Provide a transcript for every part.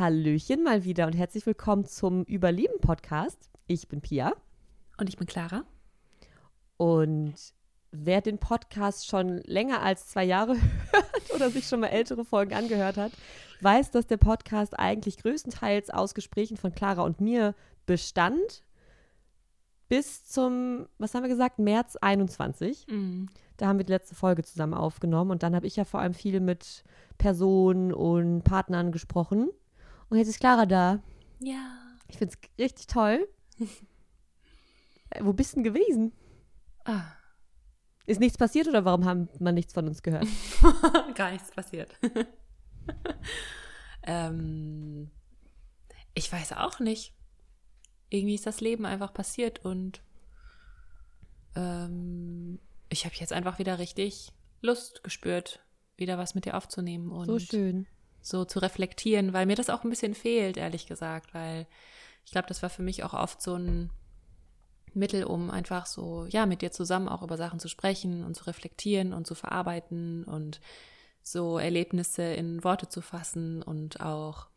Hallöchen mal wieder und herzlich willkommen zum Überleben-Podcast. Ich bin Pia. Und ich bin Clara. Und wer den Podcast schon länger als zwei Jahre hört oder sich schon mal ältere Folgen angehört hat, weiß, dass der Podcast eigentlich größtenteils aus Gesprächen von Clara und mir bestand. Bis zum, was haben wir gesagt, März 21. Mhm. Da haben wir die letzte Folge zusammen aufgenommen und dann habe ich ja vor allem viel mit Personen und Partnern gesprochen. Und jetzt ist Clara da. Ja. Ich finde es richtig toll. Äh, Wo bist du denn gewesen? Ah. Ist nichts passiert oder warum haben man nichts von uns gehört? Gar nichts passiert. ähm, ich weiß auch nicht. Irgendwie ist das Leben einfach passiert und ähm, ich habe jetzt einfach wieder richtig Lust gespürt, wieder was mit dir aufzunehmen und So schön. So zu reflektieren, weil mir das auch ein bisschen fehlt, ehrlich gesagt, weil ich glaube, das war für mich auch oft so ein Mittel, um einfach so, ja, mit dir zusammen auch über Sachen zu sprechen und zu reflektieren und zu verarbeiten und so Erlebnisse in Worte zu fassen und auch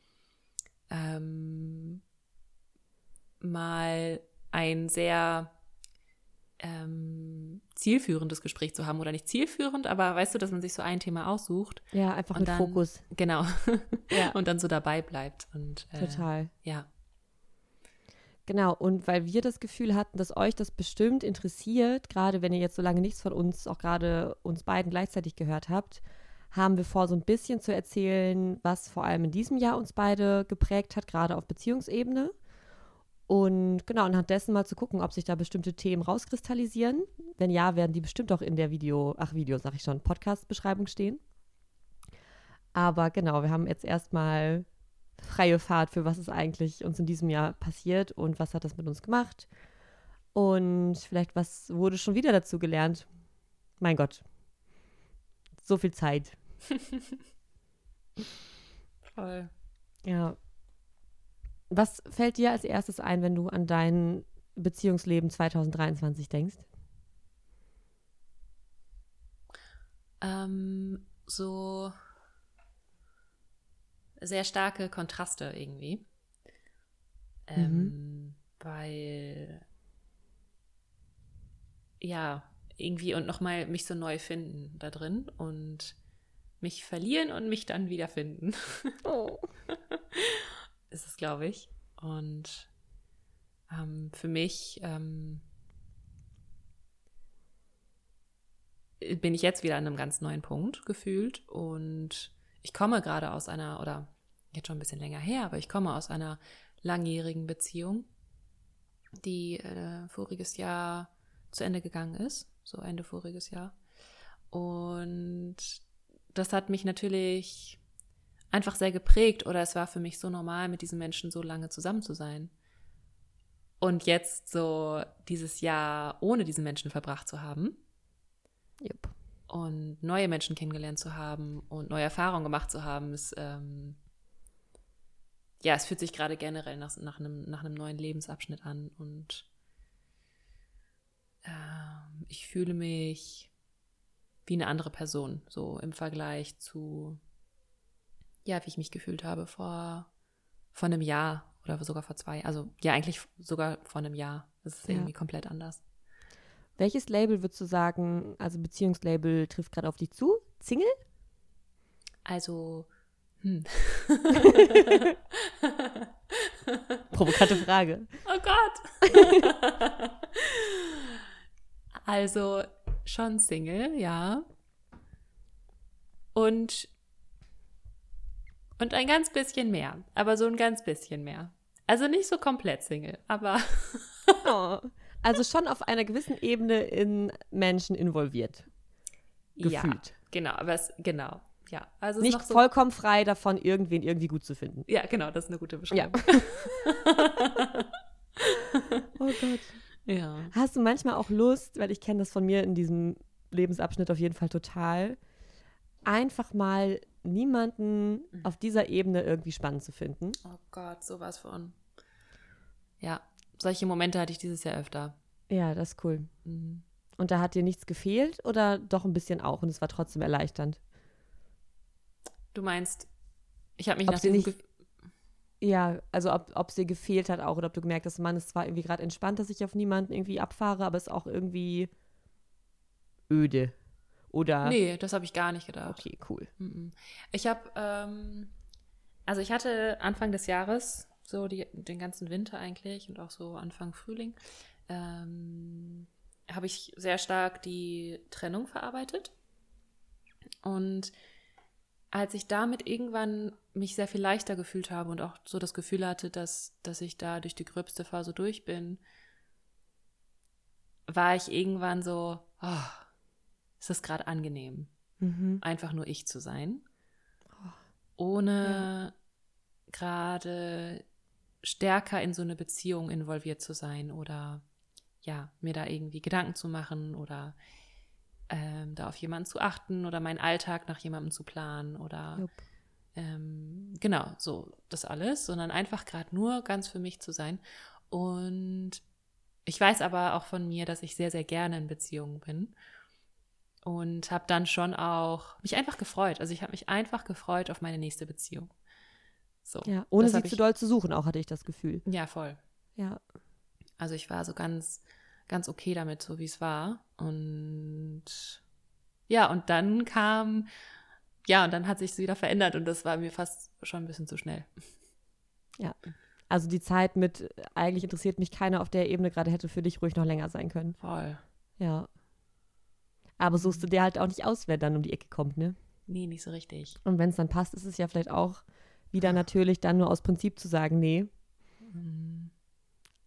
ähm, mal ein sehr ähm, zielführendes Gespräch zu haben oder nicht zielführend, aber weißt du, dass man sich so ein Thema aussucht Ja, einfach mit dann- Fokus. Genau. Ja. Und dann so dabei bleibt. Und, äh, Total. Ja. Genau, und weil wir das Gefühl hatten, dass euch das bestimmt interessiert, gerade wenn ihr jetzt so lange nichts von uns, auch gerade uns beiden gleichzeitig gehört habt, haben wir vor, so ein bisschen zu erzählen, was vor allem in diesem Jahr uns beide geprägt hat, gerade auf Beziehungsebene. Und genau, anhand dessen mal zu gucken, ob sich da bestimmte Themen rauskristallisieren. Wenn ja, werden die bestimmt auch in der Video, ach Video, sag ich schon, Podcast-Beschreibung stehen. Aber genau, wir haben jetzt erstmal freie Fahrt für was ist eigentlich uns in diesem Jahr passiert und was hat das mit uns gemacht. Und vielleicht, was wurde schon wieder dazu gelernt? Mein Gott. So viel Zeit. Voll. Ja. Was fällt dir als erstes ein, wenn du an dein Beziehungsleben 2023 denkst? Ähm, so sehr starke Kontraste irgendwie. Ähm, Weil, ja, irgendwie und nochmal mich so neu finden da drin und mich verlieren und mich dann wiederfinden. Oh. ist es, glaube ich. Und ähm, für mich ähm, bin ich jetzt wieder an einem ganz neuen Punkt gefühlt. Und ich komme gerade aus einer, oder jetzt schon ein bisschen länger her, aber ich komme aus einer langjährigen Beziehung, die äh, voriges Jahr zu Ende gegangen ist, so Ende voriges Jahr. Und das hat mich natürlich einfach sehr geprägt oder es war für mich so normal, mit diesen Menschen so lange zusammen zu sein. Und jetzt so dieses Jahr ohne diesen Menschen verbracht zu haben Jupp. und neue Menschen kennengelernt zu haben und neue Erfahrungen gemacht zu haben, ist, ähm, ja, es fühlt sich gerade generell nach, nach, einem, nach einem neuen Lebensabschnitt an und ähm, ich fühle mich wie eine andere Person, so im Vergleich zu, ja, wie ich mich gefühlt habe vor, vor einem Jahr oder sogar vor zwei, also ja, eigentlich sogar vor einem Jahr. Das ist Ja. irgendwie komplett anders. Welches Label würdest du sagen, also Beziehungslabel trifft gerade auf dich zu? Single? Also, hm. Provokante Frage. Oh Gott. also schon Single, ja. Und und ein ganz bisschen mehr, aber so ein ganz bisschen mehr. Also nicht so komplett Single, aber Oh. Also schon auf einer gewissen Ebene in Menschen involviert. ja, Gefühlt. genau, aber es genau, ja. Also Nicht so, vollkommen frei davon, irgendwen irgendwie gut zu finden. ja, genau, das ist eine gute Ja. Beschreibung. Oh Gott. Ja. Hast du manchmal auch Lust, weil ich kenne das von mir in diesem Lebensabschnitt auf jeden Fall total, einfach mal niemanden auf dieser Ebene irgendwie spannend zu finden? Oh Gott, sowas von. Ja, solche Momente hatte ich dieses Jahr öfter. Ja, das ist cool. Mhm. Und da hat dir nichts gefehlt oder doch ein bisschen auch und es war trotzdem erleichternd? Du meinst, ich habe mich Ob nach diesem nicht- Ja, also ob, ob sie gefehlt hat auch oder ob du gemerkt hast, Mann, es war irgendwie gerade entspannt, dass ich auf niemanden irgendwie abfahre, aber es ist auch irgendwie öde. Oder? Nee, das habe ich gar nicht gedacht. Okay, cool. Ich habe, ähm, also ich hatte Anfang des Jahres, so die, den ganzen Winter eigentlich und auch so Anfang Frühling, ähm, habe ich sehr stark die Trennung verarbeitet. Und als ich damit irgendwann mich sehr viel leichter gefühlt habe und auch so das Gefühl hatte, dass, dass ich da durch die gröbste Phase durch bin, war ich irgendwann so, oh, ist das gerade angenehm, Mhm. einfach nur ich zu sein, ohne gerade stärker in so eine Beziehung involviert zu sein oder ja, mir da irgendwie Gedanken zu machen oder ähm, da auf jemanden zu achten oder meinen Alltag nach jemandem zu planen oder ähm, genau, so das alles, sondern einfach gerade nur ganz für mich zu sein. Und ich weiß aber auch von mir, dass ich sehr, sehr gerne in Beziehungen bin und habe dann schon auch mich einfach gefreut. Also ich habe mich einfach gefreut auf meine nächste Beziehung. So, Ja, ohne sie hab zu ich- doll zu suchen, auch hatte ich das Gefühl. Ja, voll. Ja. Also ich war so ganz, ganz okay damit, so wie es war. Und ja, und dann kam, ja, und dann hat sich es wieder verändert und das war mir fast schon ein bisschen zu schnell. Also die Zeit mit, äh, eigentlich interessiert mich keiner auf der Ebene gerade hätte für dich ruhig noch länger sein können. Voll. Ja. Aber suchst du dir halt auch nicht aus, wer dann um die Ecke kommt, ne? Nee, nicht so richtig. Und wenn es dann passt, ist es ja vielleicht auch wieder natürlich dann nur aus Prinzip zu sagen, nee. Mhm.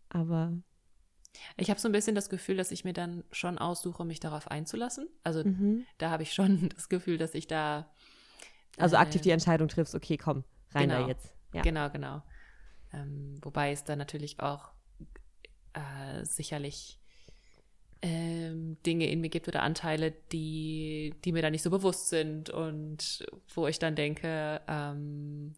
Aber Ich habe so ein bisschen das Gefühl, dass ich mir dann schon aussuche, mich darauf einzulassen. Also mhm. da habe ich schon das Gefühl, dass ich da. also aktiv die ähm, Entscheidung triffst, okay, komm, rein da Genau. jetzt. Ja. Genau, genau. Ähm, wobei es da natürlich auch äh, sicherlich ähm, Dinge in mir gibt oder Anteile, die, die mir da nicht so bewusst sind und wo ich dann denke, ähm,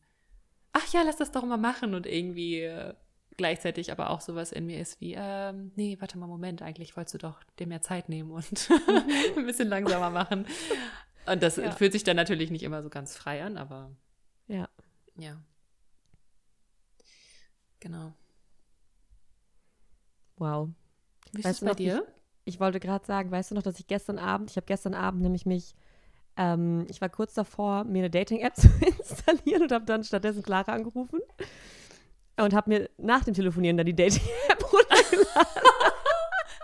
ach ja, lass das doch mal machen und irgendwie äh, gleichzeitig aber auch sowas in mir ist wie, ähm, nee, warte mal, Moment, eigentlich wolltest du doch dir mehr Zeit nehmen und ein bisschen langsamer machen. Und das Ja. fühlt sich dann natürlich nicht immer so ganz frei an, aber Ja. ja. Genau. Wow. Wie ist es bei dir? Ich wollte gerade sagen, weißt du noch, dass ich gestern Abend, ich habe gestern Abend nämlich mich, ähm, ich war kurz davor, mir eine Dating-App zu installieren und habe dann stattdessen Clara angerufen und habe mir nach dem Telefonieren dann die Dating-App runtergeladen.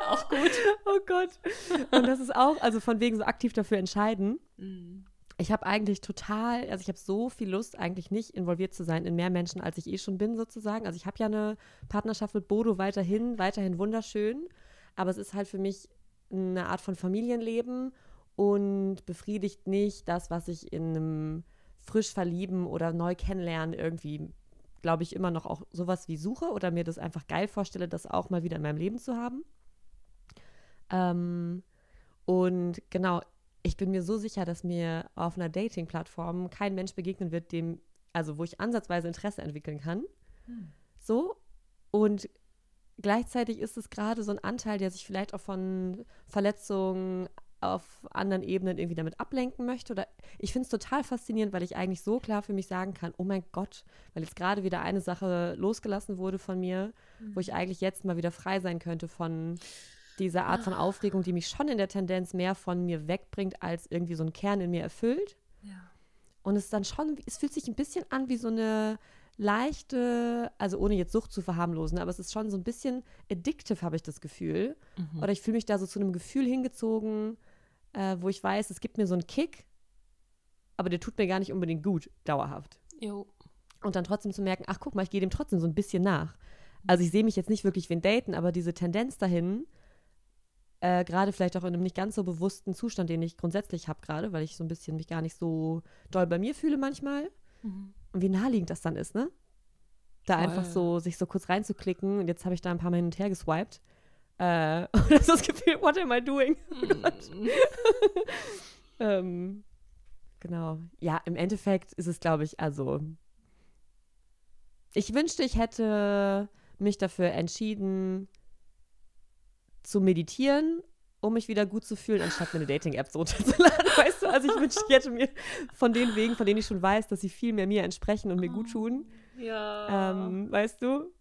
Auch gut. Oh Gott. Und das ist auch, also von wegen so aktiv dafür entscheiden. Mhm. Ich habe eigentlich total, also ich habe so viel Lust, eigentlich nicht involviert zu sein in mehr Menschen, als ich eh schon bin, sozusagen. Also ich habe ja eine Partnerschaft mit Bodo weiterhin, weiterhin wunderschön. Aber es ist halt für mich eine Art von Familienleben und befriedigt nicht das, was ich in einem frisch verlieben oder neu kennenlernen irgendwie, glaube ich, immer noch auch sowas wie suche oder mir das einfach geil vorstelle, das auch mal wieder in meinem Leben zu haben. Ähm, und genau, ich bin mir so sicher, dass mir auf einer Dating-Plattform kein Mensch begegnen wird, dem, also wo ich ansatzweise Interesse entwickeln kann. Hm. So. Und gleichzeitig ist es gerade so ein Anteil, der sich vielleicht auch von Verletzungen auf anderen Ebenen irgendwie damit ablenken möchte. Oder ich finde es total faszinierend, weil ich eigentlich so klar für mich sagen kann, oh mein Gott, weil jetzt gerade wieder eine Sache losgelassen wurde von mir, wo ich eigentlich jetzt mal wieder frei sein könnte von dieser Art von Aufregung, die mich schon in der Tendenz mehr von mir wegbringt, als irgendwie so ein Kern in mir erfüllt. Ja. Und es dann schon, es fühlt sich ein bisschen an wie so eine leichte, also ohne jetzt Sucht zu verharmlosen, aber es ist schon so ein bisschen addictive, habe ich das Gefühl. Mhm. Oder ich fühle mich da so zu einem Gefühl hingezogen, äh, wo ich weiß, es gibt mir so einen Kick, aber der tut mir gar nicht unbedingt gut, dauerhaft. Jo. Und dann trotzdem zu merken, ach guck mal, ich gehe dem trotzdem so ein bisschen nach. Also ich sehe mich jetzt nicht wirklich wie ein Daten, aber diese Tendenz dahin, äh, gerade vielleicht auch in einem nicht ganz so bewussten Zustand, den ich grundsätzlich habe gerade, weil ich so ein bisschen mich gar nicht so doll bei mir fühle manchmal. Mhm. Und wie naheliegend das dann ist, ne? Da Voll. einfach so, sich so kurz reinzuklicken. Und jetzt habe ich da ein paar Mal hin und her geswiped. Äh, und das ist das Gefühl, what am I doing? Mhm. Ähm, genau. Ja, im Endeffekt ist es, glaube ich, also. Ich wünschte, ich hätte mich dafür entschieden, zu meditieren, um mich wieder gut zu fühlen, anstatt mir eine Dating-App so runterzuladen. Weißt du, also ich wünschte, ich hätte mir von den Wegen, von denen ich schon weiß, dass sie viel mehr mir entsprechen und mir gut tun, Ja. Ähm, weißt du?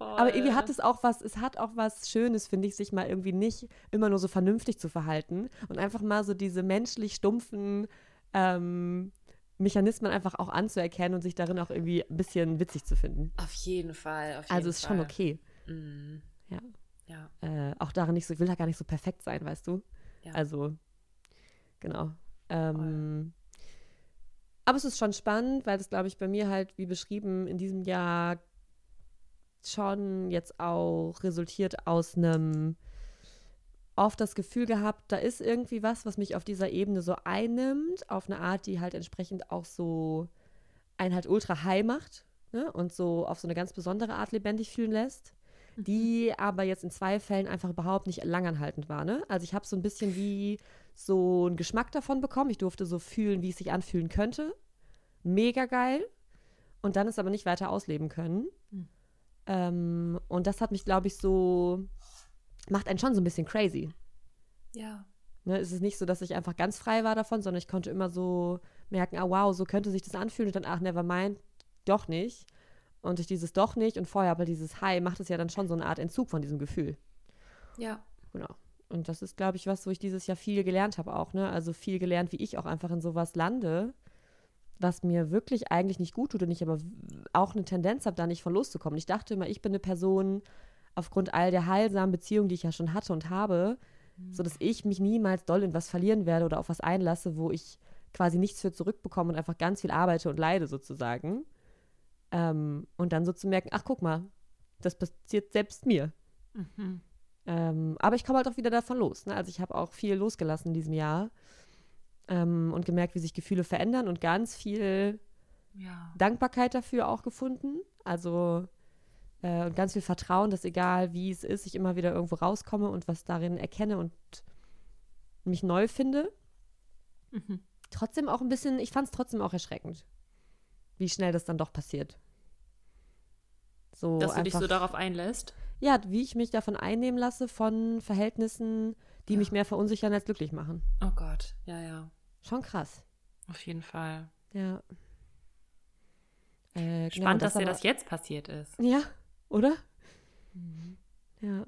Aber irgendwie hat es auch was, es hat auch was Schönes, finde ich, sich mal irgendwie nicht immer nur so vernünftig zu verhalten und einfach mal so diese menschlich stumpfen ähm, Mechanismen einfach auch anzuerkennen und sich darin auch irgendwie ein bisschen witzig zu finden. Auf jeden Fall. Auf jeden also ist Fall. schon okay. Mhm. Ja. Ja. Äh, auch darin nicht so, ich will da gar nicht so perfekt sein, weißt du? Ja. Also, genau. Ähm, aber es ist schon spannend, weil das, glaube ich, bei mir halt, wie beschrieben, in diesem Jahr schon jetzt auch resultiert aus einem oft das Gefühl gehabt, da ist irgendwie was, was mich auf dieser Ebene so einnimmt, auf eine Art, die halt entsprechend auch so einen halt ultra high macht ne? und so auf so eine ganz besondere Art lebendig fühlen lässt, die aber jetzt in zwei Fällen einfach überhaupt nicht langanhaltend war. Ne? Also ich habe so ein bisschen wie so einen Geschmack davon bekommen. Ich durfte so fühlen, wie es sich anfühlen könnte. Mega geil. Und dann es aber nicht weiter ausleben können. Hm. Ähm, und das hat mich, glaube ich, so, macht einen schon so ein bisschen crazy. Ja. Ne, es ist nicht so, dass ich einfach ganz frei war davon, sondern ich konnte immer so merken, ah wow, so könnte sich das anfühlen und dann, ach, never mind, doch nicht. Und durch dieses doch nicht und vorher aber dieses Hi macht es ja dann schon so eine Art Entzug von diesem Gefühl. Ja. Genau. Und das ist, glaube ich, was, wo ich dieses Jahr viel gelernt habe auch, ne? Also viel gelernt, wie ich auch einfach in sowas lande, was mir wirklich eigentlich nicht gut tut und ich aber auch eine Tendenz habe, da nicht von loszukommen. Ich dachte immer, ich bin eine Person, aufgrund all der heilsamen Beziehungen, die ich ja schon hatte und habe, so dass ich mich niemals doll in was verlieren werde oder auf was einlasse, wo ich quasi nichts für zurückbekomme und einfach ganz viel arbeite und leide sozusagen. Ähm, und dann so zu merken, ach guck mal, das passiert selbst mir. Mhm. Ähm, aber ich komme halt auch wieder davon los. Ne? Also ich habe auch viel losgelassen in diesem Jahr ähm, und gemerkt, wie sich Gefühle verändern und ganz viel Ja. Dankbarkeit dafür auch gefunden. Also äh, und ganz viel Vertrauen, dass egal wie es ist, ich immer wieder irgendwo rauskomme und was darin erkenne und mich neu finde. Mhm. Trotzdem auch ein bisschen, ich fand es trotzdem auch erschreckend, wie schnell das dann doch passiert. So Dass du dich einfach- so darauf einlässt. ja, wie ich mich davon einnehmen lasse von Verhältnissen, die Ja. mich mehr verunsichern als glücklich machen. Oh Gott. Ja, ja. Schon krass. Auf jeden Fall. Ja. Äh, genau, Spannend, dass dir aber- das jetzt passiert ist. Ja, oder? Ja.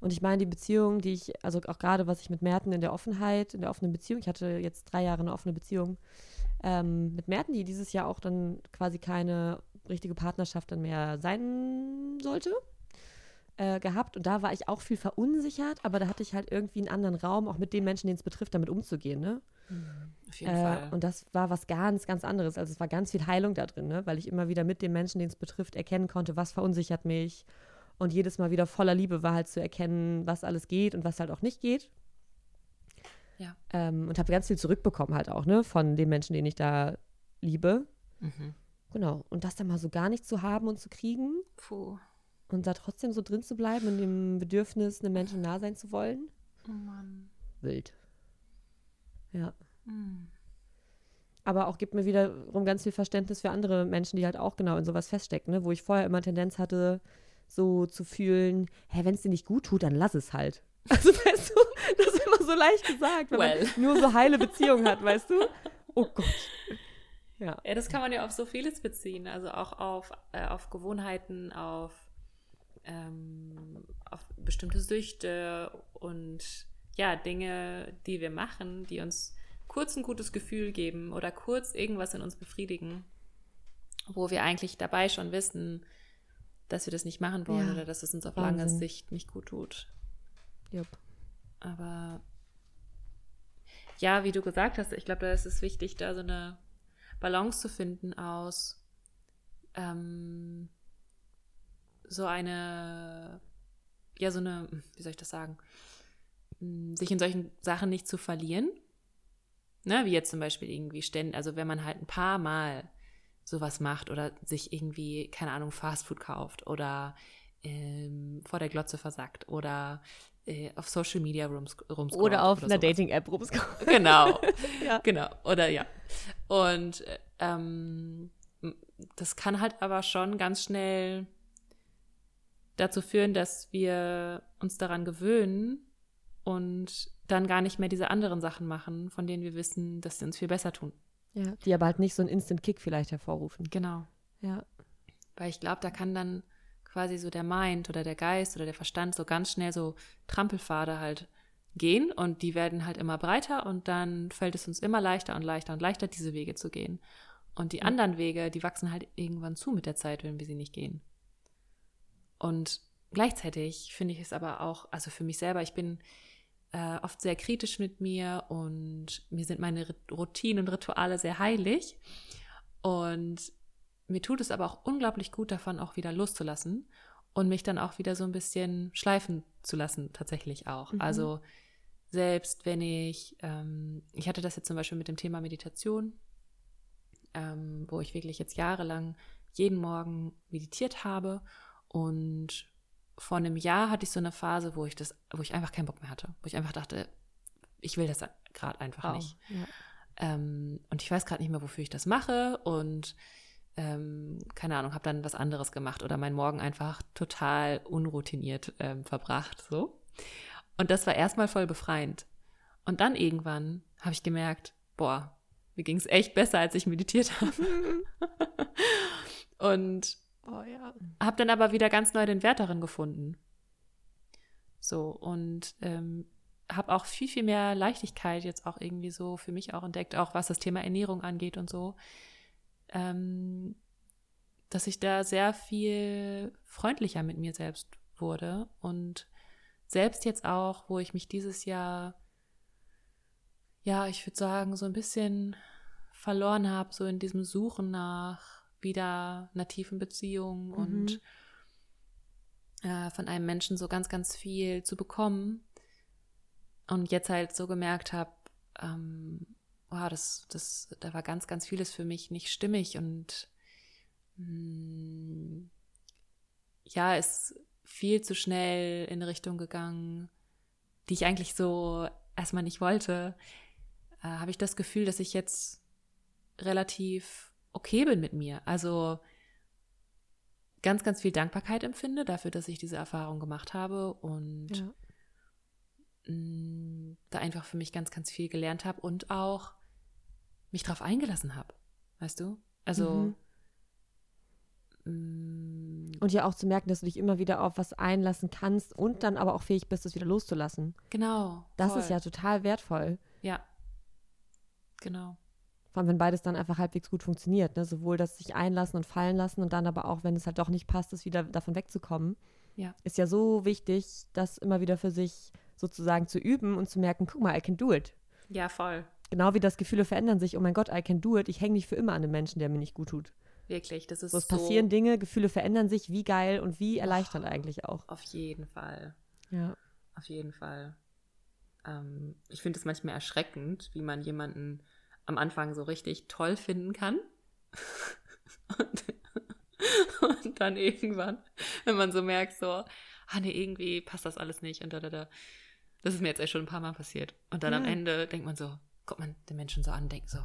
Und ich meine, die Beziehung, die ich, also auch gerade was ich mit Merten in der Offenheit, in der offenen Beziehung, ich hatte jetzt drei Jahre eine offene Beziehung ähm, mit Merten, die dieses Jahr auch dann quasi keine richtige Partnerschaft dann mehr sein sollte, äh, gehabt. Und da war ich auch viel verunsichert, aber da hatte ich halt irgendwie einen anderen Raum, auch mit dem Menschen, den es betrifft, damit umzugehen, ne? Auf jeden Äh, Fall. und das war was ganz, ganz anderes. Also es war ganz viel Heilung da drin, ne? weil ich immer wieder mit dem Menschen, den es betrifft, erkennen konnte, was verunsichert mich. Und jedes Mal wieder voller Liebe war halt zu erkennen, was alles geht und was halt auch nicht geht. Ja. Ähm, und habe ganz viel zurückbekommen halt auch, ne, von den Menschen, den ich da liebe. Mhm. Genau. Und das dann mal so gar nicht zu haben und zu kriegen Puh. und da trotzdem so drin zu bleiben in dem Bedürfnis, einem Menschen nah sein zu wollen. Oh Mann. Wild. Ja. Mhm. aber auch gibt mir wiederum ganz viel Verständnis für andere Menschen, die halt auch genau in sowas feststecken, ne? wo ich vorher immer Tendenz hatte, so zu fühlen, hä, wenn es dir nicht gut tut, dann lass es halt. Also weißt du, das ist immer so leicht gesagt, wenn Well. man nur so heile Beziehungen hat, weißt du? Oh Gott. Ja. Ja, das kann man ja auf so vieles beziehen. Also auch auf, äh, auf Gewohnheiten, auf, ähm, auf bestimmte Süchte und ja, Dinge, die wir machen, die uns kurz ein gutes Gefühl geben oder kurz irgendwas in uns befriedigen, wo wir eigentlich dabei schon wissen, dass wir das nicht machen wollen Ja, oder dass es uns auf lange. Sicht nicht gut tut. Jupp. Aber ja, wie du gesagt hast, ich glaube, da ist es wichtig, da so eine Balance zu finden aus ähm, so eine, ja, so eine, wie soll ich das sagen, Mm, sich in solchen Sachen nicht zu verlieren. Ne, wie jetzt zum Beispiel irgendwie ständig, also wenn man halt ein paar Mal sowas macht oder sich irgendwie, keine Ahnung, Fastfood kauft oder ähm, vor der Glotze versackt oder äh, auf Social Media rums, rumscrollt Oder auf einer sowas. Dating-App rumskommen. Genau. Ja. Genau. Oder ja. Und ähm, das kann halt aber schon ganz schnell dazu führen, dass wir uns daran gewöhnen und dann gar nicht mehr diese anderen Sachen machen, von denen wir wissen, dass sie uns viel besser tun. Ja, die aber halt nicht so einen Instant-Kick vielleicht hervorrufen. Genau. Ja. Weil ich glaube, da kann dann quasi so der Mind oder der Geist oder der Verstand so ganz schnell so Trampelpfade halt gehen und die werden halt immer breiter und dann fällt es uns immer leichter und leichter und leichter, diese Wege zu gehen. Und die mhm. anderen Wege, die wachsen halt irgendwann zu mit der Zeit, wenn wir sie nicht gehen. Und gleichzeitig finde ich es aber auch, also für mich selber, ich bin äh, oft sehr kritisch mit mir und mir sind meine Routinen und Rituale sehr heilig. Und mir tut es aber auch unglaublich gut davon, auch wieder loszulassen und mich dann auch wieder so ein bisschen schleifen zu lassen, tatsächlich auch. Mhm. Also selbst wenn ich, ähm, ich hatte das jetzt zum Beispiel mit dem Thema Meditation, ähm, wo ich wirklich jetzt jahrelang jeden Morgen meditiert habe und vor einem Jahr hatte ich so eine Phase, wo ich das, wo ich einfach keinen Bock mehr hatte, wo ich einfach dachte, ich will das gerade einfach wow. nicht. Ja. Ähm, und ich weiß gerade nicht mehr, wofür ich das mache und ähm, keine Ahnung, habe dann was anderes gemacht oder meinen Morgen einfach total unroutiniert ähm, verbracht, so. Und das war erstmal voll befreiend. Und dann irgendwann habe ich gemerkt, boah, mir ging es echt besser, als ich meditiert habe. und oh, ja. habe dann aber wieder ganz neu den Wert darin gefunden. So, und ähm, habe auch viel, viel mehr Leichtigkeit jetzt auch irgendwie so für mich auch entdeckt, auch was das Thema Ernährung angeht und so. Ähm, dass ich da sehr viel freundlicher mit mir selbst wurde und selbst jetzt auch, wo ich mich dieses Jahr, ja, ich würde sagen, so ein bisschen verloren habe, so in diesem Suchen nach wieder einer tiefen Beziehung mhm. und äh, von einem Menschen so ganz, ganz viel zu bekommen. Und jetzt halt so gemerkt habe, ähm, wow, das, das, da war ganz, ganz vieles für mich nicht stimmig und mh, mm, ja, ist viel zu schnell in eine Richtung gegangen, die ich eigentlich so erstmal nicht wollte. Äh, habe ich das Gefühl, dass ich jetzt relativ okay bin mit mir. Also ganz, ganz viel Dankbarkeit empfinde dafür, dass ich diese Erfahrung gemacht habe und ja. Mm, da einfach für mich ganz, ganz viel gelernt habe und auch mich darauf eingelassen habe. Weißt du? Also. Mhm. Mm, und ja auch zu merken, dass du dich immer wieder auf was einlassen kannst und dann aber auch fähig bist, es wieder loszulassen. Genau. Das voll. ist ja total wertvoll. Ja. Genau. Vor allem, wenn beides dann einfach halbwegs gut funktioniert. Ne? Sowohl das sich einlassen und fallen lassen und dann aber auch, wenn es halt doch nicht passt, es wieder davon wegzukommen. Ja. Ist ja so wichtig, das immer wieder für sich sozusagen zu üben und zu merken, guck mal, I can do it. Ja, voll. Genau wie das Gefühle verändern sich, oh mein Gott, I can do it. Ich hänge nicht für immer an einem Menschen, der mir nicht gut tut. Wirklich, das ist so. Es so passieren Dinge, Gefühle verändern sich, wie geil und wie erleichternd oh, eigentlich auch. Auf jeden Fall. Ja. Auf jeden Fall. Ähm, ich finde es manchmal erschreckend, wie man jemanden am Anfang so richtig toll finden kann. und, und, dann irgendwann, wenn man so merkt, so, ah nee, irgendwie passt das alles nicht und da, da, da. Das ist mir jetzt echt schon ein paar Mal passiert. Und dann ja. am Ende denkt man so, guckt man den Menschen so an und denkt so,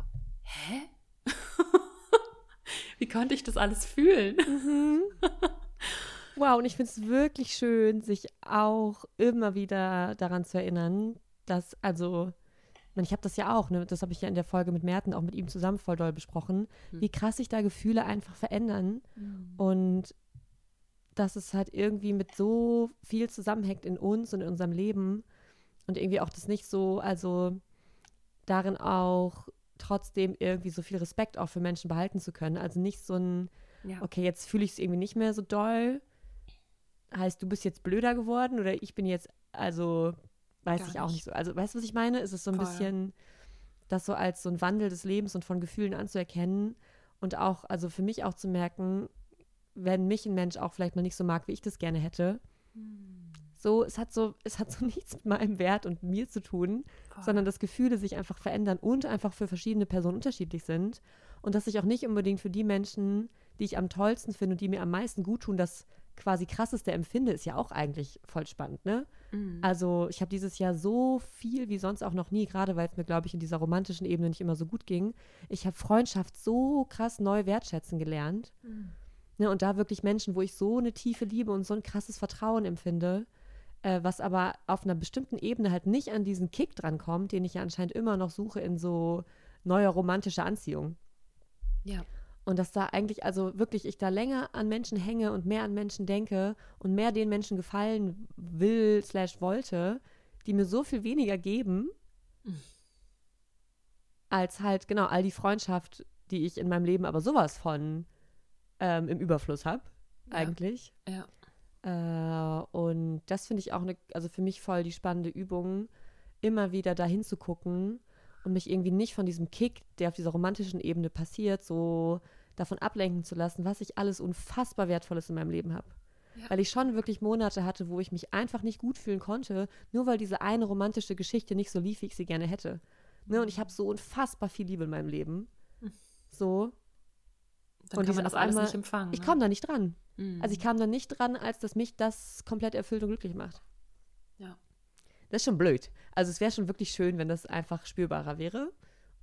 hä? Wie konnte ich das alles fühlen? Mhm. Wow, und ich finde es wirklich schön, sich auch immer wieder daran zu erinnern, dass, also, ich habe das ja auch, ne, das habe ich ja in der Folge mit Merten auch mit ihm zusammen voll doll besprochen, mhm. wie krass sich da Gefühle einfach verändern mhm. und dass es halt irgendwie mit so viel zusammenhängt in uns und in unserem Leben und irgendwie auch das nicht so, also darin auch trotzdem irgendwie so viel Respekt auch für Menschen behalten zu können. Also nicht so ein, ja. okay, jetzt fühle ich es irgendwie nicht mehr so doll. Heißt, du bist jetzt blöder geworden oder ich bin jetzt, also weiß Gar ich auch nicht. so. Also weißt du, was ich meine? Ist es so ein Voll. bisschen das so als so ein Wandel des Lebens und von Gefühlen anzuerkennen und auch, also für mich auch zu merken, wenn mich ein Mensch auch vielleicht mal nicht so mag, wie ich das gerne hätte. Hm. So, es hat so, es hat so nichts mit meinem Wert und mir zu tun, Voll. sondern dass Gefühle sich einfach verändern und einfach für verschiedene Personen unterschiedlich sind. Und dass ich auch nicht unbedingt für die Menschen, die ich am tollsten finde und die mir am meisten gut tun, das quasi krasseste empfinde, ist ja auch eigentlich voll spannend, ne? Mhm. Also ich habe dieses Jahr so viel wie sonst auch noch nie, gerade weil es mir, glaube ich, in dieser romantischen Ebene nicht immer so gut ging. Ich habe Freundschaft so krass neu wertschätzen gelernt. Mhm. Ne, und da wirklich Menschen, wo ich so eine tiefe Liebe und so ein krasses Vertrauen empfinde, äh, was aber auf einer bestimmten Ebene halt nicht an diesen Kick drankommt, den ich ja anscheinend immer noch suche in so neuer romantischer Anziehung. Ja. Und dass da eigentlich, also wirklich, ich da länger an Menschen hänge und mehr an Menschen denke und mehr den Menschen gefallen will, slash wollte, die mir so viel weniger geben, mhm. als halt, genau, all die Freundschaft, die ich in meinem Leben aber sowas von ähm, im Überfluss habe, ja. eigentlich. Ja. Äh, und das finde ich auch eine, also für mich voll die spannende Übung, immer wieder dahin zu gucken und mich irgendwie nicht von diesem Kick, der auf dieser romantischen Ebene passiert, so davon ablenken zu lassen, was ich alles unfassbar Wertvolles in meinem Leben habe. Ja. Weil ich schon wirklich Monate hatte, wo ich mich einfach nicht gut fühlen konnte, nur weil diese eine romantische Geschichte nicht so lief, wie ich sie gerne hätte. Ne? Und ich habe so unfassbar viel Liebe in meinem Leben. Hm. So. Dann und kann man das alles einmal, nicht empfangen. Ich ne? komme da nicht dran. Mhm. Also ich kam da nicht dran, als dass mich das komplett erfüllt und glücklich macht. Ja. Das ist schon blöd. Also es wäre schon wirklich schön, wenn das einfach spürbarer wäre.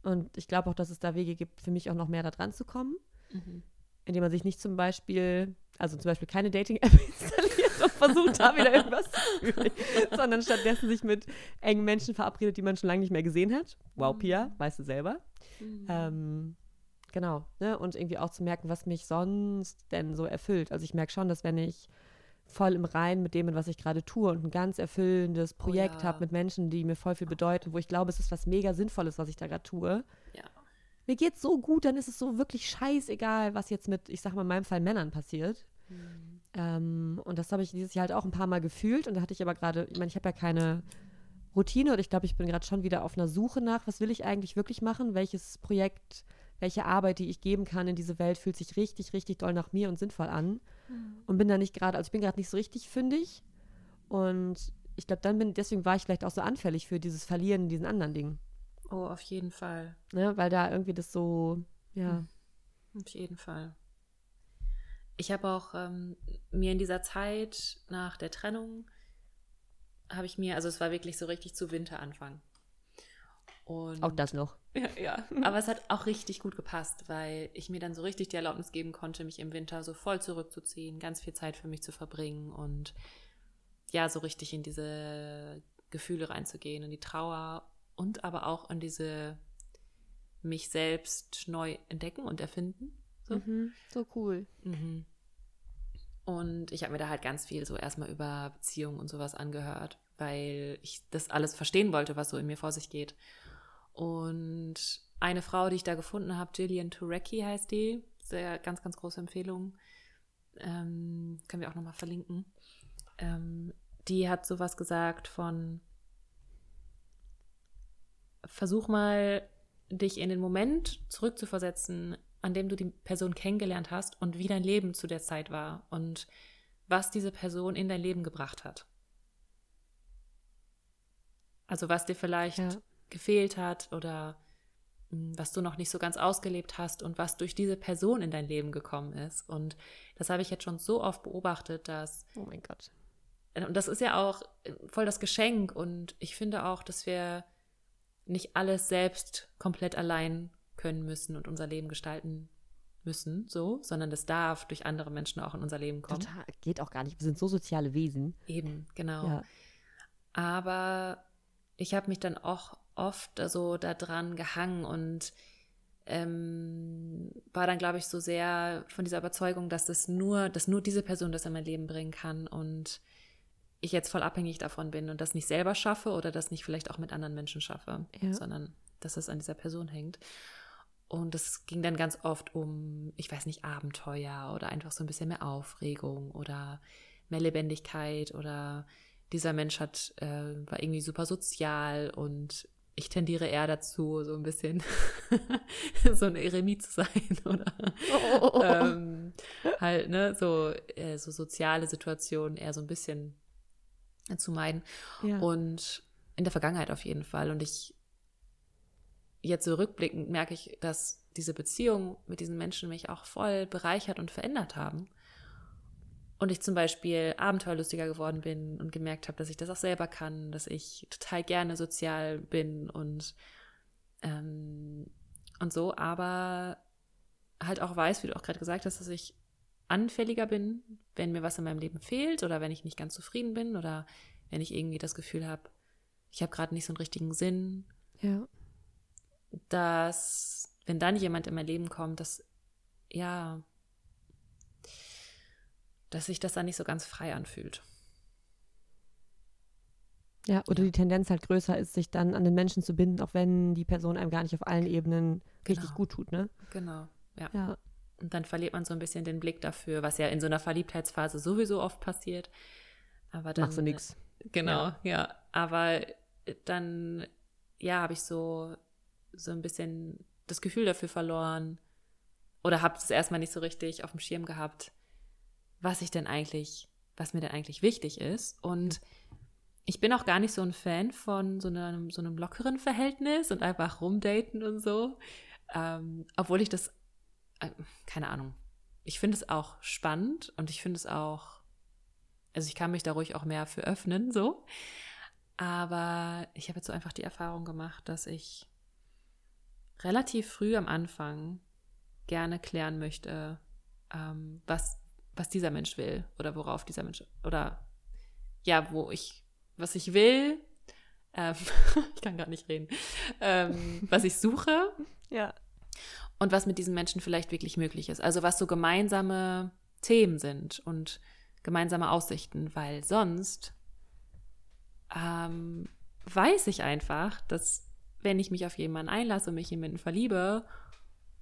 Und ich glaube auch, dass es da Wege gibt, für mich auch noch mehr da dran zu kommen. Mhm. Indem man sich nicht zum Beispiel, also zum Beispiel keine Dating-App installiert und versucht, da wieder irgendwas zu fühlen, sondern stattdessen sich mit engen Menschen verabredet, die man schon lange nicht mehr gesehen hat. Wow, Pia, mhm. weißt du selber. Mhm. Ähm, Genau. Ne? Und irgendwie auch zu merken, was mich sonst denn so erfüllt. Also ich merke schon, dass wenn ich voll im Rein mit dem, was ich gerade tue und ein ganz erfüllendes oh Projekt oh, ja. habe mit Menschen, die mir voll viel bedeuten, wo ich glaube, es ist was mega Sinnvolles, was ich da gerade tue. Ja. Mir geht's so gut, dann ist es so wirklich scheißegal, was jetzt mit, ich sag mal, in meinem Fall Männern passiert. Mhm. Ähm, und das habe ich dieses Jahr halt auch ein paar Mal gefühlt. Und da hatte ich aber gerade, ich meine, ich habe ja keine Routine und ich glaube, ich bin gerade schon wieder auf einer Suche nach, was will ich eigentlich wirklich machen, welches Projekt welche Arbeit, die ich geben kann in diese Welt, fühlt sich richtig, richtig doll nach mir und sinnvoll an. Mhm. Und bin da nicht gerade, also ich bin gerade nicht so richtig fündig. Und ich glaube, dann bin, deswegen war ich vielleicht auch so anfällig für dieses Verlieren in diesen anderen Dingen. Oh, auf jeden Fall. Ne, weil da irgendwie das so, ja. Mhm. Auf jeden Fall. Ich habe auch ähm, mir in dieser Zeit nach der Trennung, habe ich mir, also es war wirklich so richtig zu Winteranfang. Und auch das noch. Ja, ja, aber es hat auch richtig gut gepasst, weil ich mir dann so richtig die Erlaubnis geben konnte, mich im Winter so voll zurückzuziehen, ganz viel Zeit für mich zu verbringen und ja, so richtig in diese Gefühle reinzugehen, in die Trauer und aber auch in diese mich selbst neu entdecken und erfinden. So, mhm, so cool. Mhm. Und ich habe mir da halt ganz viel so erstmal über Beziehungen und sowas angehört, weil ich das alles verstehen wollte, was so in mir vor sich geht. Und eine Frau, die ich da gefunden habe, Gillian Turecki heißt die, sehr ganz, ganz große Empfehlung. Ähm, können wir auch nochmal verlinken. Ähm, die hat sowas gesagt von versuch mal, dich in den Moment zurückzuversetzen, an dem du die Person kennengelernt hast und wie dein Leben zu der Zeit war und was diese Person in dein Leben gebracht hat. Also was dir vielleicht ja gefehlt hat oder hm, was du noch nicht so ganz ausgelebt hast und was durch diese Person in dein Leben gekommen ist. Und das habe ich jetzt schon so oft beobachtet, dass. Oh mein Gott. Und das ist ja auch äh, voll das Geschenk. Und ich finde auch, dass wir nicht alles selbst komplett allein können müssen und unser Leben gestalten müssen, so, sondern das darf durch andere Menschen auch in unser Leben kommen. Total, geht auch gar nicht. Wir sind so soziale Wesen. Eben, genau. Ja. Aber ich habe mich dann auch oft so daran gehangen und ähm, war dann, glaube ich, so sehr von dieser Überzeugung, dass das nur, dass nur diese Person das in mein Leben bringen kann und ich jetzt voll abhängig davon bin und das nicht selber schaffe oder das nicht vielleicht auch mit anderen Menschen schaffe, ja. sondern dass es an dieser Person hängt. Und es ging dann ganz oft um, ich weiß nicht, Abenteuer oder einfach so ein bisschen mehr Aufregung oder mehr Lebendigkeit oder dieser Mensch hat, äh, war irgendwie super sozial und ich tendiere eher dazu, so ein bisschen so ein Eremit zu sein oder oh, oh, oh. Ähm, halt, ne, so, äh, so soziale Situationen eher so ein bisschen zu meiden. Ja. Und in der Vergangenheit auf jeden Fall. Und ich jetzt so rückblickend merke ich, dass diese Beziehung mit diesen Menschen mich auch voll bereichert und verändert haben und ich zum Beispiel abenteuerlustiger geworden bin und gemerkt habe, dass ich das auch selber kann, dass ich total gerne sozial bin und, ähm, und so, aber halt auch weiß, wie du auch gerade gesagt hast, dass ich anfälliger bin, wenn mir was in meinem Leben fehlt oder wenn ich nicht ganz zufrieden bin oder wenn ich irgendwie das Gefühl habe, ich habe gerade nicht so einen richtigen Sinn. Ja. Dass, wenn dann jemand in mein Leben kommt, dass ja, dass sich das dann nicht so ganz frei anfühlt. Ja, oder ja. die Tendenz halt größer ist, sich dann an den Menschen zu binden, auch wenn die Person einem gar nicht auf allen Ebenen richtig genau. gut tut, ne? Genau, ja. ja. Und dann verliert man so ein bisschen den Blick dafür, was ja in so einer Verliebtheitsphase sowieso oft passiert. Aber dann. Machst du nix. Genau, ja. ja. Aber dann, ja, habe ich so, so ein bisschen das Gefühl dafür verloren oder habe es erstmal nicht so richtig auf dem Schirm gehabt, was ich denn eigentlich, was mir denn eigentlich wichtig ist. Und ich bin auch gar nicht so ein Fan von so einem, so einem lockeren Verhältnis und einfach rumdaten und so. Ähm, obwohl ich das, äh, keine Ahnung, ich finde es auch spannend und ich finde es auch, also ich kann mich da ruhig auch mehr für öffnen, so. Aber ich habe jetzt so einfach die Erfahrung gemacht, dass ich relativ früh am Anfang gerne klären möchte, ähm, was, was dieser Mensch will oder worauf dieser Mensch oder ja, wo ich, was ich will, ähm, ich kann gar nicht reden, ähm, was ich suche. Ja. Und was mit diesen Menschen vielleicht wirklich möglich ist. Also was so gemeinsame Themen sind und gemeinsame Aussichten, weil sonst ähm, weiß ich einfach, dass wenn ich mich auf jemanden einlasse und mich jemanden verliebe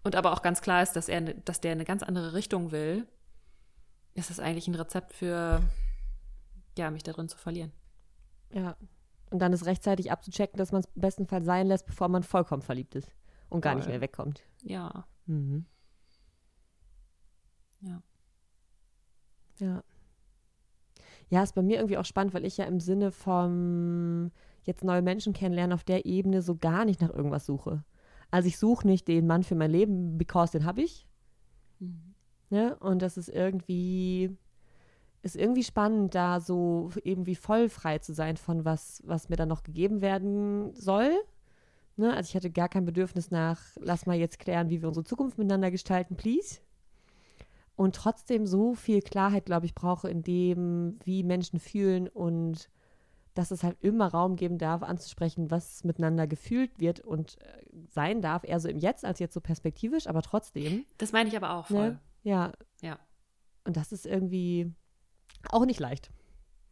und aber auch ganz klar ist, dass er, dass der eine ganz andere Richtung will, ist das eigentlich ein Rezept für, ja, mich darin zu verlieren. Ja. Und dann ist rechtzeitig abzuchecken, dass man es im besten Fall sein lässt, bevor man vollkommen verliebt ist und gar Voll. nicht mehr wegkommt. Ja. Mhm. Ja. Ja. Ja, ist bei mir irgendwie auch spannend, weil ich ja im Sinne vom jetzt neue Menschen kennenlernen auf der Ebene so gar nicht nach irgendwas suche. Also ich suche nicht den Mann für mein Leben, because den habe ich. Mhm. Ne? Und das ist irgendwie, ist irgendwie spannend, da so irgendwie voll frei zu sein von was, was mir dann noch gegeben werden soll. Ne? Also ich hatte gar kein Bedürfnis nach, lass mal jetzt klären, wie wir unsere Zukunft miteinander gestalten, please und trotzdem so viel Klarheit, glaube ich, brauche in dem, wie Menschen fühlen und dass es halt immer Raum geben darf, anzusprechen, was miteinander gefühlt wird und äh, sein darf, eher so im Jetzt als jetzt so perspektivisch, aber trotzdem. Das meine ich aber auch voll. Ne? Ja. Ja. Und das ist irgendwie auch nicht leicht.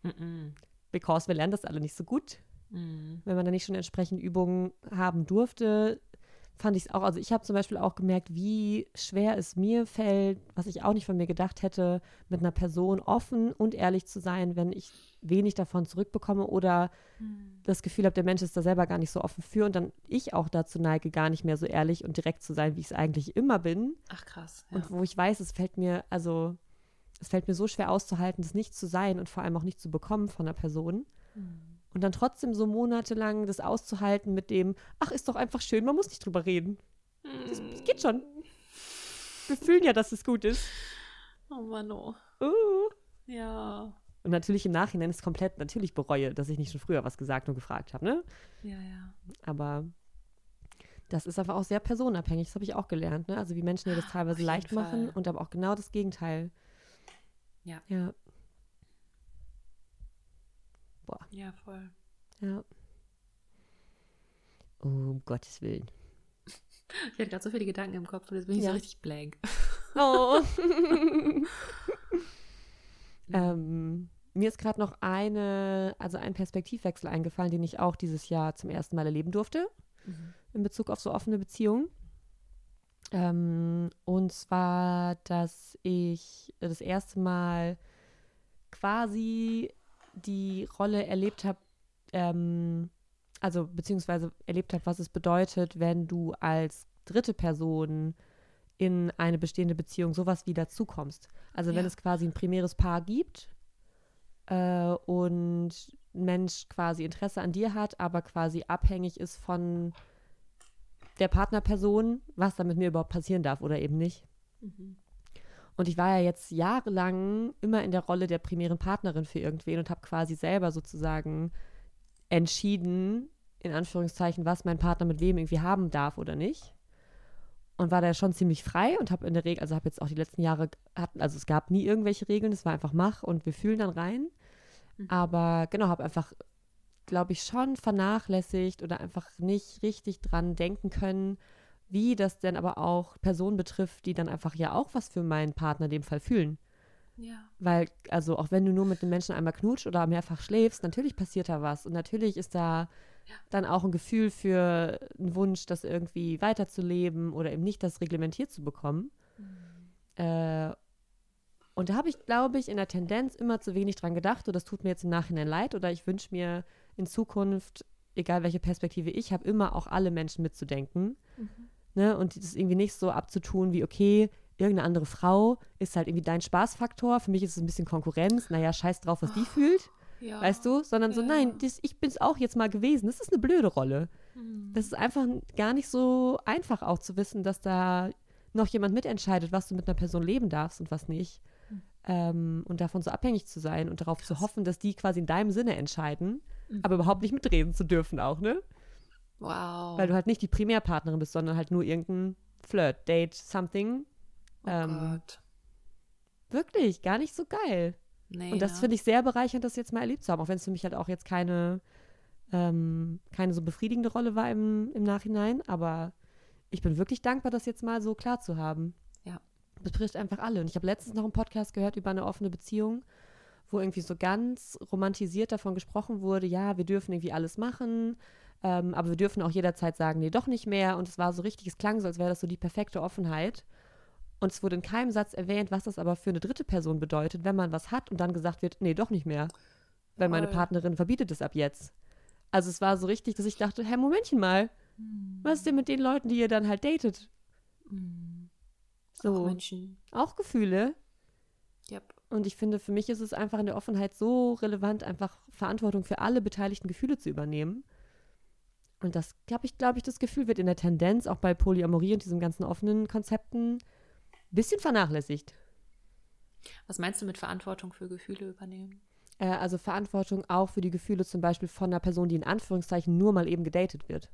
Mm -mm. Because wir lernen das alle nicht so gut. Mm. Wenn man da nicht schon entsprechend Übungen haben durfte, fand ich es auch, also ich habe zum Beispiel auch gemerkt, wie schwer es mir fällt, was ich auch nicht von mir gedacht hätte, mit einer Person offen und ehrlich zu sein, wenn ich wenig davon zurückbekomme oder mhm. das Gefühl habe, der Mensch ist da selber gar nicht so offen für und dann ich auch dazu neige, gar nicht mehr so ehrlich und direkt zu sein, wie ich es eigentlich immer bin. Ach krass. Ja. Und wo ich weiß, es fällt mir, also es fällt mir so schwer auszuhalten, das nicht zu sein und vor allem auch nicht zu bekommen von einer Person. Mhm. Und dann trotzdem so monatelang das auszuhalten mit dem, ach, ist doch einfach schön, man muss nicht drüber reden. Das, das geht schon. Wir fühlen ja, dass es gut ist. Oh Mann, oh. Uh. Ja. Und natürlich im Nachhinein ist komplett, natürlich bereue, dass ich nicht schon früher was gesagt und gefragt habe, ne? Ja, ja. Aber das ist einfach auch sehr personenabhängig, das habe ich auch gelernt, ne? Also wie Menschen dir das teilweise leicht Fall. machen und aber auch genau das Gegenteil. Ja. Ja. Boah. Ja, voll. Ja. Oh, um Gottes Willen. Ich hatte gerade so viele Gedanken im Kopf und jetzt bin ich ja. so richtig blank. Oh. ähm, mir ist gerade noch eine, also ein Perspektivwechsel eingefallen, den ich auch dieses Jahr zum ersten Mal erleben durfte, mhm. in Bezug auf so offene Beziehungen. Ähm, und zwar, dass ich das erste Mal quasi die Rolle erlebt habe, ähm, also beziehungsweise erlebt habe, was es bedeutet, wenn du als dritte Person in eine bestehende Beziehung sowas wie dazukommst. Also ja. wenn es quasi ein primäres Paar gibt äh, und ein Mensch quasi Interesse an dir hat, aber quasi abhängig ist von der Partnerperson, was da mit mir überhaupt passieren darf oder eben nicht. Mhm. Und ich war ja jetzt jahrelang immer in der Rolle der primären Partnerin für irgendwen und habe quasi selber sozusagen entschieden, in Anführungszeichen, was mein Partner mit wem irgendwie haben darf oder nicht. Und war da schon ziemlich frei und habe in der Regel, also habe jetzt auch die letzten Jahre, hat, also es gab nie irgendwelche Regeln, es war einfach mach und wir fühlen dann rein. Mhm. Aber genau, habe einfach, glaube ich, schon vernachlässigt oder einfach nicht richtig dran denken können, wie das denn aber auch Personen betrifft, die dann einfach ja auch was für meinen Partner in dem Fall fühlen. Ja. Weil, also auch wenn du nur mit einem Menschen einmal knutscht oder mehrfach schläfst, natürlich passiert da was. Und natürlich ist da Ja. dann auch ein Gefühl für einen Wunsch, das irgendwie weiterzuleben oder eben nicht das reglementiert zu bekommen. Äh, und da habe ich, glaube ich, in der Tendenz immer zu wenig dran gedacht. Und das tut mir jetzt im Nachhinein leid. Oder ich wünsche mir in Zukunft, egal welche Perspektive ich habe, immer auch alle Menschen mitzudenken. Ne? Und das irgendwie nicht so abzutun wie, okay, irgendeine andere Frau ist halt irgendwie dein Spaßfaktor. Für mich ist es ein bisschen Konkurrenz. Naja, scheiß drauf, was die fühlt, Ja. weißt du? Sondern so, Ja. nein, das, ich bin es auch jetzt mal gewesen. Das ist eine blöde Rolle. Mhm. Das ist einfach gar nicht so einfach auch zu wissen, dass da noch jemand mitentscheidet, was du mit einer Person leben darfst und was nicht. Mhm. Ähm, und davon so abhängig zu sein und darauf zu hoffen, dass die quasi in deinem Sinne entscheiden, Mhm. aber überhaupt nicht mitreden zu dürfen auch, ne? Wow. Weil du halt nicht die Primärpartnerin bist, sondern halt nur irgendein Flirt, Date, something. oh ähm, Gott. Wirklich, gar nicht so geil. Nee, Und das ne? finde ich sehr bereichernd, das jetzt mal erlebt zu haben, auch wenn es für mich halt auch jetzt keine, ähm, keine so befriedigende Rolle war im, im Nachhinein. Aber ich bin wirklich dankbar, das jetzt mal so klar zu haben. Ja. Das betrifft einfach alle. Und ich habe letztens noch einen Podcast gehört über eine offene Beziehung, wo irgendwie so ganz romantisiert davon gesprochen wurde, ja, wir dürfen irgendwie alles machen, ähm, aber wir dürfen auch jederzeit sagen, nee, doch nicht mehr. Und es war so richtig, es klang so, als wäre das so die perfekte Offenheit. Und es wurde in keinem Satz erwähnt, was das aber für eine dritte Person bedeutet, wenn man was hat und dann gesagt wird, nee, doch nicht mehr. Weil meine. Partnerin verbietet es ab jetzt. Also es war so richtig, dass ich dachte, hä, Momentchen mal, Hm. was ist denn mit den Leuten, die ihr dann halt datet? Hm. So, Auch Menschen. auch Gefühle. Yep. Und ich finde, für mich ist es einfach in der Offenheit so relevant, einfach Verantwortung für alle beteiligten Gefühle zu übernehmen. Und das, glaube ich, glaube ich, das Gefühl wird in der Tendenz auch bei Polyamorie und diesen ganzen offenen Konzepten ein bisschen vernachlässigt. Was meinst du mit Verantwortung für Gefühle übernehmen? Äh, also Verantwortung auch für die Gefühle zum Beispiel von einer Person, die in Anführungszeichen nur mal eben gedatet wird.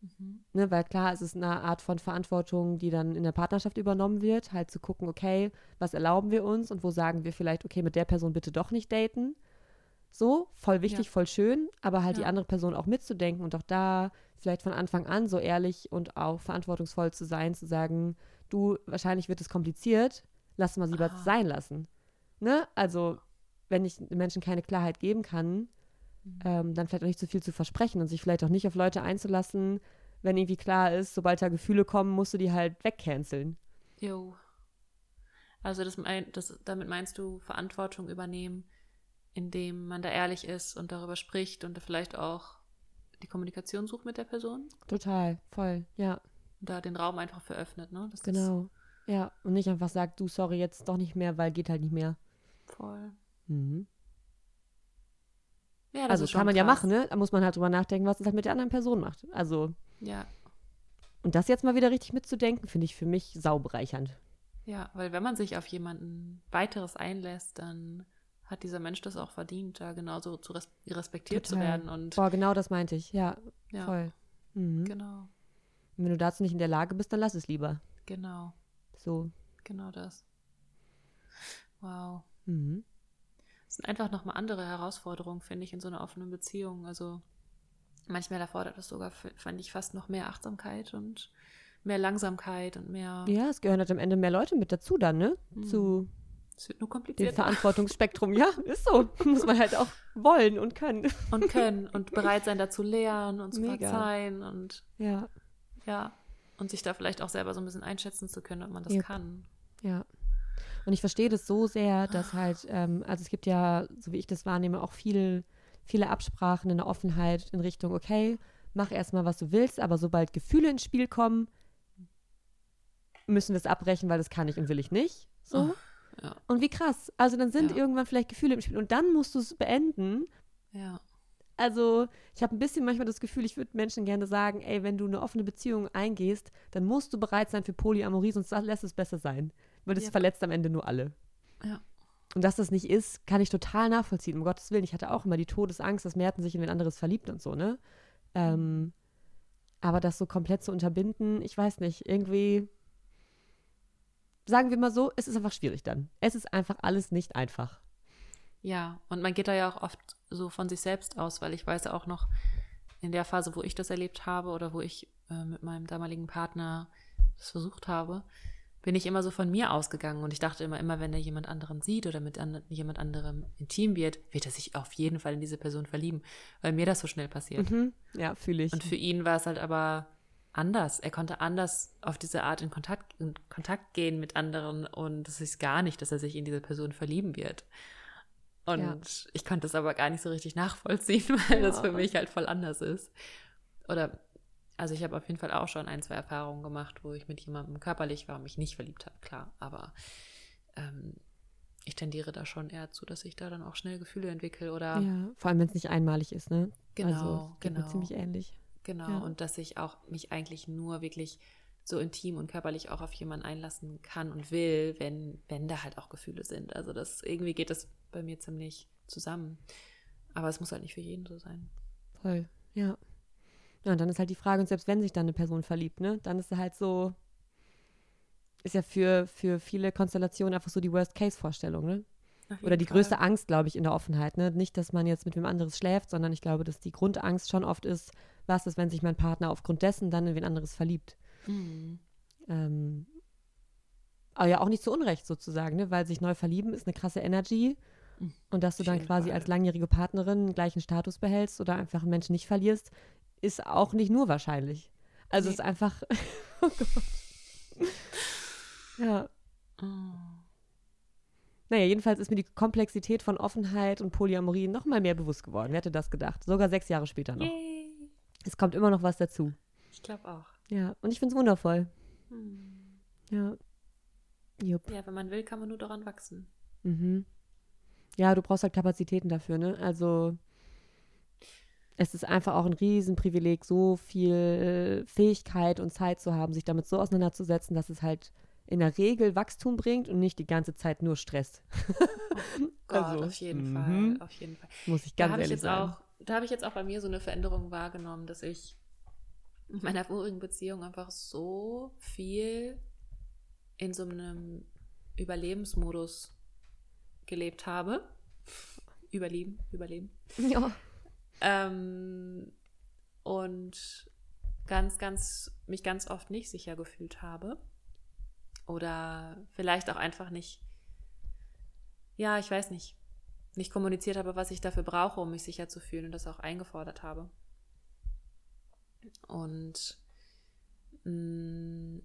Mhm. Ne, weil klar, es ist eine Art von Verantwortung, die dann in der Partnerschaft übernommen wird, halt zu gucken, okay, was erlauben wir uns und wo sagen wir vielleicht, okay, mit der Person bitte doch nicht daten. So, voll wichtig, Ja. voll schön, aber halt die Ja. andere Person auch mitzudenken und auch da vielleicht von Anfang an so ehrlich und auch verantwortungsvoll zu sein, zu sagen, du, wahrscheinlich wird es kompliziert, lass mal lieber Ah. sein lassen. Ne? Also, wenn ich den Menschen keine Klarheit geben kann, Mhm. ähm, dann vielleicht auch nicht zu viel zu versprechen und sich vielleicht auch nicht auf Leute einzulassen, wenn irgendwie klar ist, sobald da Gefühle kommen, musst du die halt wegcanceln. Jo. Also das, mein, das, damit meinst du Verantwortung übernehmen, indem man da ehrlich ist und darüber spricht und vielleicht auch die Kommunikation sucht mit der Person Total, voll, ja, und da den Raum einfach für öffnet, ne? Das genau. Ja, und nicht einfach sagt, du, sorry, jetzt doch nicht mehr, weil geht halt nicht mehr. Voll. Mhm. Ja, das Also kann man ja krass. machen, ne? Da muss man halt drüber nachdenken, was es halt mit der anderen Person macht. Also, Ja, und das jetzt mal wieder richtig mitzudenken, finde ich für mich saubereichernd. ja, weil wenn man sich auf jemanden weiteres einlässt, dann hat dieser Mensch das auch verdient, da genauso zu res respektiert zu Total. werden und Boah, genau das meinte ich, ja, ja, voll. Mhm. genau, Und wenn du dazu nicht in der Lage bist, dann lass es lieber. genau, So. genau das. Wow. Mhm. Das sind einfach nochmal andere Herausforderungen, finde ich, in so einer offenen Beziehung. Also manchmal erfordert es sogar, fand ich, fast noch mehr Achtsamkeit und mehr Langsamkeit und mehr. Ja, es gehören halt am Ende mehr Leute mit dazu dann, ne? Mhm. Zu Es wird nur dem komplizierter. Verantwortungsspektrum. Ja, ist so. Muss man halt auch wollen und können. Und können und bereit sein, da zu lernen und zu Mega. verzeihen und Ja, ja. Und sich da vielleicht auch selber so ein bisschen einschätzen zu können, ob man das Yep. kann. ja. Und ich verstehe das so sehr, dass halt, ähm, also es gibt ja, so wie ich das wahrnehme, auch viel, viele Absprachen in der Offenheit in Richtung, okay, mach erstmal, was du willst, aber sobald Gefühle ins Spiel kommen, müssen wir es abbrechen, weil das kann ich und will ich nicht. So. Oh, ja. Und wie krass. Also dann sind Ja. irgendwann vielleicht Gefühle im Spiel und dann musst du es beenden. Ja. Also, ich habe ein bisschen manchmal das Gefühl, ich würde Menschen gerne sagen, ey, wenn du eine offene Beziehung eingehst, dann musst du bereit sein für Polyamorie, sonst lässt es besser sein. Weil das Yep. verletzt am Ende nur alle. Ja. Und dass das nicht ist, kann ich total nachvollziehen. Um Gottes Willen, ich hatte auch immer die Todesangst, dass Merten sich in wen anderes verliebt und so, ne? Ähm, aber das so komplett zu unterbinden, ich weiß nicht, irgendwie, sagen wir mal so, es ist einfach schwierig dann. Es ist einfach alles nicht einfach. Ja, und man geht da ja auch oft so von sich selbst aus, weil ich weiß ja auch noch in der Phase, wo ich das erlebt habe oder wo ich äh, mit meinem damaligen Partner das versucht habe, bin ich immer so von mir ausgegangen und ich dachte immer, immer wenn er jemand anderen sieht oder mit an, jemand anderem intim wird, wird er sich auf jeden Fall in diese Person verlieben, weil mir das so schnell passiert. Mhm. Ja, fühle ich. Und für ihn war es halt aber anders. Er konnte anders auf diese Art in Kontakt, in Kontakt gehen mit anderen und es ist gar nicht, dass er sich in diese Person verlieben wird. Und ja. ich konnte es aber gar nicht so richtig nachvollziehen, weil ja. das für mich halt voll anders ist. Oder also ich habe auf jeden Fall auch schon ein, zwei Erfahrungen gemacht, wo ich mit jemandem körperlich war und mich nicht verliebt habe, klar. Aber ähm, ich tendiere da schon eher zu, dass ich da dann auch schnell Gefühle entwickle oder. Ja, vor allem wenn es nicht einmalig ist, ne? Genau, also, genau. ziemlich ähnlich. Genau, ja. und dass ich auch mich eigentlich nur wirklich so intim und körperlich auch auf jemanden einlassen kann und will, wenn, wenn da halt auch Gefühle sind. Also das irgendwie geht das bei mir ziemlich zusammen. Aber es muss halt nicht für jeden so sein. Voll, ja. Ja, und dann ist halt die Frage, und selbst wenn sich dann eine Person verliebt, ne, dann ist es halt so, ist ja für, für viele Konstellationen einfach so die Worst-Case-Vorstellung, ne? Oder die Fall. größte Angst, glaube ich, in der Offenheit, ne? Nicht, dass man jetzt mit wem anderes schläft, sondern ich glaube, dass die Grundangst schon oft ist, was ist, wenn sich mein Partner aufgrund dessen dann in wen anderes verliebt. Mhm. Ähm, aber ja, auch nicht zu Unrecht sozusagen, ne? Weil sich neu verlieben ist eine krasse Energy. Mhm. Und dass du dann quasi Fall. als langjährige Partnerin gleichen Status behältst oder einfach einen Menschen nicht verlierst, ist auch nicht nur wahrscheinlich. Also nee. ist einfach. oh Gott. Ja. Oh. Naja, jedenfalls ist mir die Komplexität von Offenheit und Polyamorie noch mal mehr bewusst geworden. Wer hätte das gedacht? Sogar sechs Jahre später noch. Yay. Es kommt immer noch was dazu. Ich glaube auch. Ja, und ich finde es wundervoll. Hm. Ja. Jupp. Ja, wenn man will, kann man nur daran wachsen. Mhm. Ja, du brauchst halt Kapazitäten dafür, ne? Also es ist einfach auch ein Riesenprivileg, so viel Fähigkeit und Zeit zu haben, sich damit so auseinanderzusetzen, dass es halt in der Regel Wachstum bringt und nicht die ganze Zeit nur Stress. Oh Gott, also, auf jeden Fall, auf jeden Fall. Muss ich ganz da ehrlich sagen. Auch, da habe ich jetzt auch bei mir so eine Veränderung wahrgenommen, dass ich in meiner vorigen Beziehung einfach so viel in so einem Überlebensmodus gelebt habe. Überleben, überleben. Ja. Ähm, und ganz, ganz, mich ganz oft nicht sicher gefühlt habe. Oder vielleicht auch einfach nicht, ja, ich weiß nicht, nicht kommuniziert habe, was ich dafür brauche, um mich sicher zu fühlen und das auch eingefordert habe. Und mh, mm,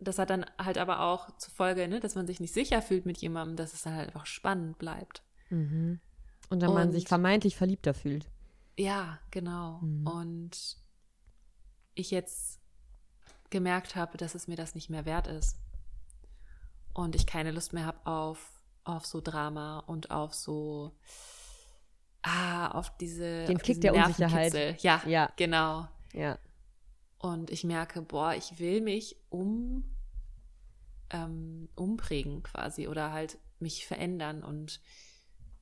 das hat dann halt aber auch zur Folge, ne, dass man sich nicht sicher fühlt mit jemandem, dass es dann halt einfach spannend bleibt. Mhm. Und dann und, man sich vermeintlich verliebter fühlt. Ja, genau. Mhm. Und ich jetzt gemerkt habe, dass es mir das nicht mehr wert ist. Und ich keine Lust mehr habe auf, auf so Drama und auf so, ah, auf diese. Den Kick der Unsicherheit. Ja, ja, genau. Ja. Und ich merke, boah, ich will mich um, ähm, umprägen quasi oder halt mich verändern und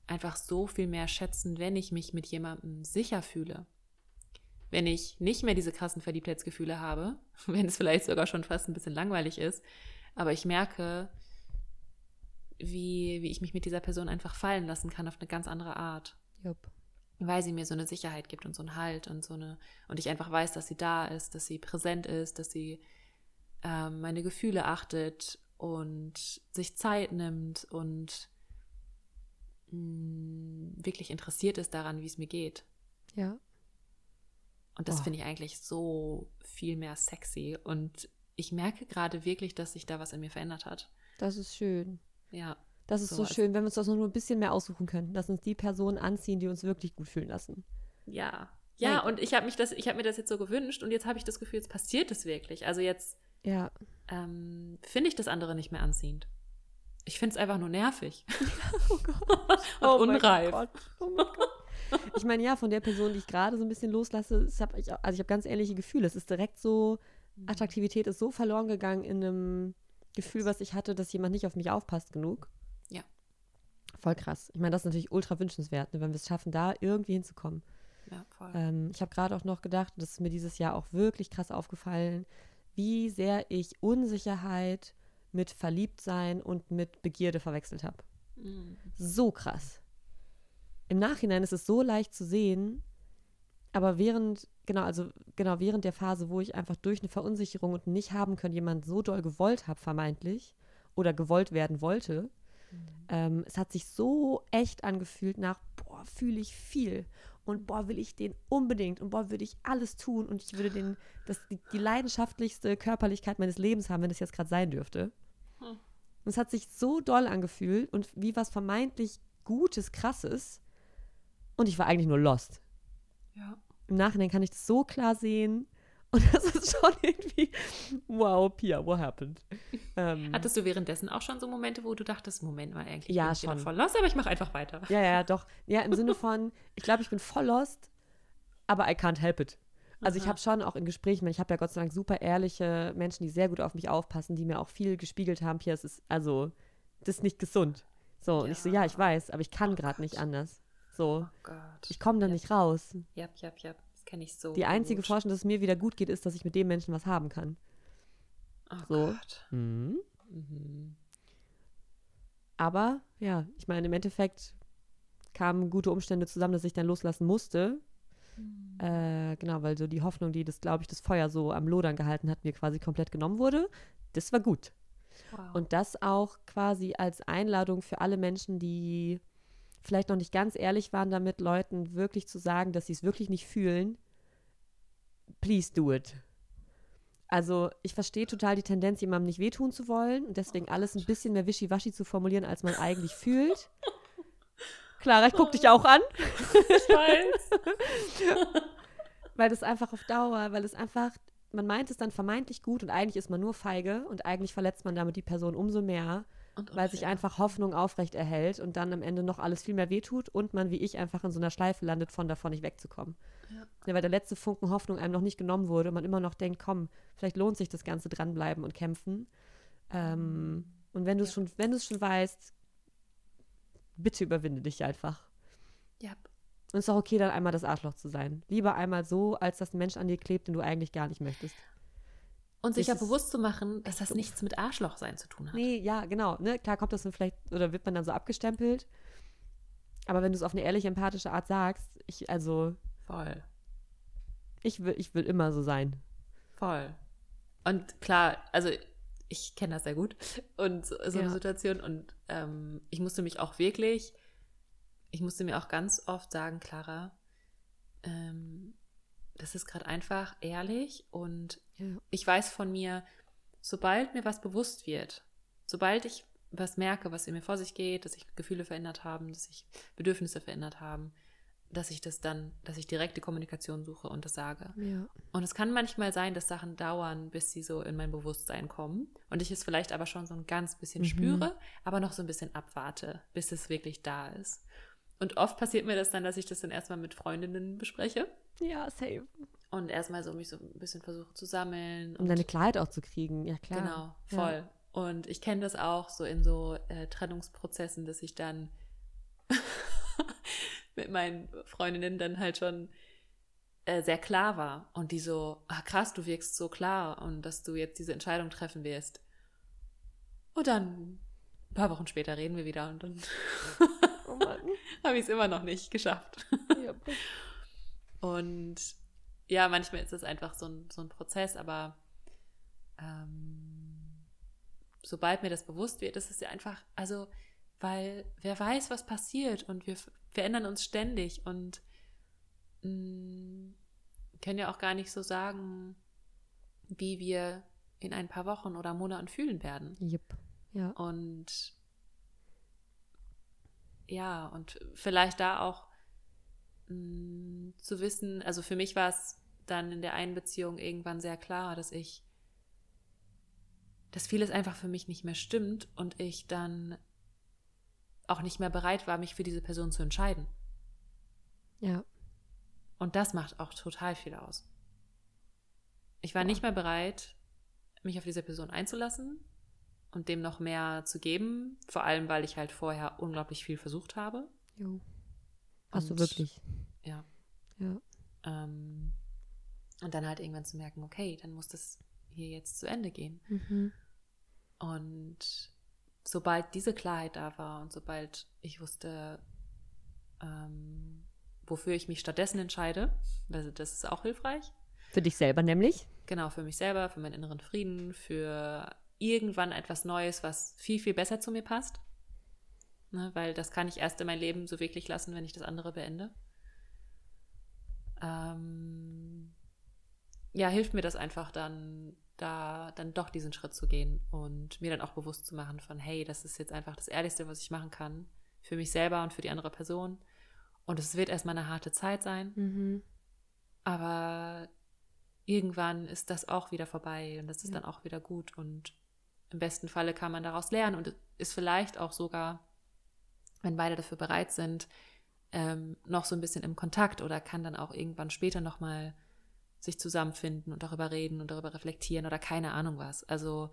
einfach so viel mehr schätzen, wenn ich mich mit jemandem sicher fühle. Wenn ich nicht mehr diese krassen Verliebtheitsgefühle habe, wenn es vielleicht sogar schon fast ein bisschen langweilig ist, aber ich merke, wie, wie ich mich mit dieser Person einfach fallen lassen kann auf eine ganz andere Art. Jupp. Weil sie mir so eine Sicherheit gibt und so einen Halt und so eine, und ich einfach weiß, dass sie da ist, dass sie präsent ist, dass sie ähm, meine Gefühle achtet und sich Zeit nimmt und mh, wirklich interessiert ist daran, wie es mir geht. Ja. Und das oh. finde ich eigentlich so viel mehr sexy. Und ich merke gerade wirklich, dass sich da was in mir verändert hat. Das ist schön. Ja. Das ist so, so schön, wenn wir uns das nur ein bisschen mehr aussuchen können, dass uns die Personen anziehen, die uns wirklich gut fühlen lassen. Ja. Ja, Nein. und ich habe mich das, ich habe mir das jetzt so gewünscht und jetzt habe ich das Gefühl, jetzt passiert es wirklich. Also jetzt ja. ähm, finde ich das andere nicht mehr anziehend. Ich finde es einfach nur nervig. oh Gott. Und oh unreif. Gott. Oh mein Gott. Ich meine, ja, von der Person, die ich gerade so ein bisschen loslasse, hab ich, also ich habe ganz ehrliche Gefühle. Es ist direkt so, mhm. Attraktivität ist so verloren gegangen in einem Gefühl, was ich hatte, dass jemand nicht auf mich aufpasst genug. Ja. Voll krass. Ich meine, das ist natürlich ultra wünschenswert, ne, wenn wir es schaffen, da irgendwie hinzukommen. Ja, voll. Ähm, ich habe gerade auch noch gedacht, das ist mir dieses Jahr auch wirklich krass aufgefallen, wie sehr ich Unsicherheit mit Verliebtsein und mit Begierde verwechselt habe. Mhm. So krass. Im Nachhinein ist es so leicht zu sehen, aber während, genau, also genau während der Phase, wo ich einfach durch eine Verunsicherung und nicht haben können, jemand so doll gewollt habe, vermeintlich, oder gewollt werden wollte, mhm. ähm, es hat sich so echt angefühlt nach, boah, fühle ich viel. Und boah, will ich den unbedingt und boah, würde ich alles tun und ich würde den, das, die, die leidenschaftlichste Körperlichkeit meines Lebens haben, wenn es jetzt gerade sein dürfte. Hm. Und es hat sich so doll angefühlt und wie was vermeintlich Gutes, Krasses. Und ich war eigentlich nur lost. Ja. Im Nachhinein kann ich das so klar sehen. Und das ist schon irgendwie, wow, Pia, what happened? Ähm, Hattest du währenddessen auch schon so Momente, wo du dachtest, Moment mal, eigentlich ja, bin ich schon. voll lost, aber ich mache einfach weiter. Ja, ja, doch. Ja, im Sinne von, ich glaube, ich bin voll lost, aber I can't help it. Also Aha. ich habe schon auch in Gesprächen, ich habe ja Gott sei Dank super ehrliche Menschen, die sehr gut auf mich aufpassen, die mir auch viel gespiegelt haben, Pia, es ist, also, das ist nicht gesund. So, ja. und ich so, ja, ich weiß, aber ich kann oh gerade nicht anders. So. Oh Gott. Ich komme da yep. nicht raus. Ja, ja, ja. Das kenne ich so. Die einzige gut. Forschung, dass es mir wieder gut geht, ist, dass ich mit dem Menschen was haben kann. Oh so. Gott. Mhm. Mhm. Aber ja, ich meine, im Endeffekt kamen gute Umstände zusammen, dass ich dann loslassen musste. Mhm. Äh, genau, weil so die Hoffnung, die das, glaube ich, das Feuer so am Lodern gehalten hat, mir quasi komplett genommen wurde. Das war gut. Wow. Und das auch quasi als Einladung für alle Menschen, die vielleicht noch nicht ganz ehrlich waren damit, Leuten wirklich zu sagen, dass sie es wirklich nicht fühlen, please do it. Also ich verstehe total die Tendenz, jemandem nicht wehtun zu wollen und deswegen alles ein bisschen mehr wischiwaschi zu formulieren, als man eigentlich fühlt. Clara, ich guck dich auch an. Ich weiß. weil das einfach auf Dauer, weil es einfach, man meint es dann vermeintlich gut und eigentlich ist man nur feige und eigentlich verletzt man damit die Person umso mehr weil sich einfach Hoffnung aufrecht erhält und dann am Ende noch alles viel mehr wehtut und man wie ich einfach in so einer Schleife landet, von davon nicht wegzukommen. Ja. ja. weil der letzte Funken Hoffnung einem noch nicht genommen wurde und man immer noch denkt, komm, vielleicht lohnt sich das Ganze dranbleiben und kämpfen. Ähm, mhm. und wenn du es ja. schon, wenn du es schon weißt, bitte überwinde dich einfach. Ja. Und es ist auch okay, dann einmal das Arschloch zu sein. Lieber einmal so, als dass ein Mensch an dir klebt, den du eigentlich gar nicht möchtest. Und sich ja bewusst zu machen, dass das doof. nichts mit Arschloch sein zu tun hat. Nee, ja, genau. Ne? Klar kommt das dann vielleicht, oder wird man dann so abgestempelt. Aber wenn du es auf eine ehrliche, empathische Art sagst, ich, also. Voll. Ich will, ich will immer so sein. Voll. Und klar, also ich kenne das sehr gut und so, so ja. eine Situation. Und ähm, ich musste mich auch wirklich, ich musste mir auch ganz oft sagen, Clara, ähm, das ist gerade einfach ehrlich und ja. ich weiß von mir, sobald mir was bewusst wird, sobald ich was merke, was in mir vor sich geht, dass sich Gefühle verändert haben, dass sich Bedürfnisse verändert haben, dass ich das dann, dass ich direkte Kommunikation suche und das sage. Ja. Und es kann manchmal sein, dass Sachen dauern, bis sie so in mein Bewusstsein kommen und ich es vielleicht aber schon so ein ganz bisschen mhm. spüre, aber noch so ein bisschen abwarte, bis es wirklich da ist. Und oft passiert mir das dann, dass ich das dann erstmal mit Freundinnen bespreche ja, safe. Und erstmal so mich so ein bisschen versuche zu sammeln. Um deine Klarheit auch zu kriegen, ja klar. Genau, voll. Ja. Und ich kenne das auch so in so äh, Trennungsprozessen, dass ich dann mit meinen Freundinnen dann halt schon äh, sehr klar war. Und die so, ah krass, du wirkst so klar und dass du jetzt diese Entscheidung treffen wirst. Und dann ein paar Wochen später reden wir wieder und dann oh habe ich es immer noch nicht geschafft. Ja, und ja, manchmal ist es einfach so ein, so ein Prozess, aber ähm, sobald mir das bewusst wird, ist es ja einfach, also, weil wer weiß, was passiert und wir verändern uns ständig und mh, mm, können ja auch gar nicht so sagen, wie wir in ein paar Wochen oder Monaten fühlen werden. Yep. Ja. Und ja, und vielleicht da auch mh, zu wissen, also für mich war es dann in der einen Beziehung irgendwann sehr klar, dass ich, dass vieles einfach für mich nicht mehr stimmt und ich dann auch nicht mehr bereit war, mich für diese Person zu entscheiden. Ja. Und das macht auch total viel aus. Ich war ja. nicht mehr bereit, mich auf diese Person einzulassen und dem noch mehr zu geben, vor allem weil ich halt vorher unglaublich viel versucht habe. Jo. Hast du wirklich? Ja. Ja. Ähm, und dann halt irgendwann zu merken, okay, dann muss das hier jetzt zu Ende gehen. Mhm. Und sobald diese Klarheit da war und sobald ich wusste, ähm, wofür ich mich stattdessen entscheide. Also das ist auch hilfreich. Für dich selber nämlich? Genau, für mich selber, für meinen inneren Frieden, für irgendwann etwas Neues, was viel, viel besser zu mir passt. Ne, weil das kann ich erst in mein Leben so wirklich lassen, wenn ich das andere beende. Ähm, ja, hilft mir das einfach dann, da dann doch diesen Schritt zu gehen und mir dann auch bewusst zu machen von, hey, das ist jetzt einfach das Ehrlichste, was ich machen kann. Für mich selber und für die andere Person. Und es wird erstmal eine harte Zeit sein. Mhm. Aber irgendwann ist das auch wieder vorbei und das ist Ja. dann auch wieder gut. Und im besten Falle kann man daraus lernen und ist vielleicht auch sogar, wenn beide dafür bereit sind, ähm, noch so ein bisschen im Kontakt oder kann dann auch irgendwann später nochmal sich zusammenfinden und darüber reden und darüber reflektieren oder keine Ahnung was. Also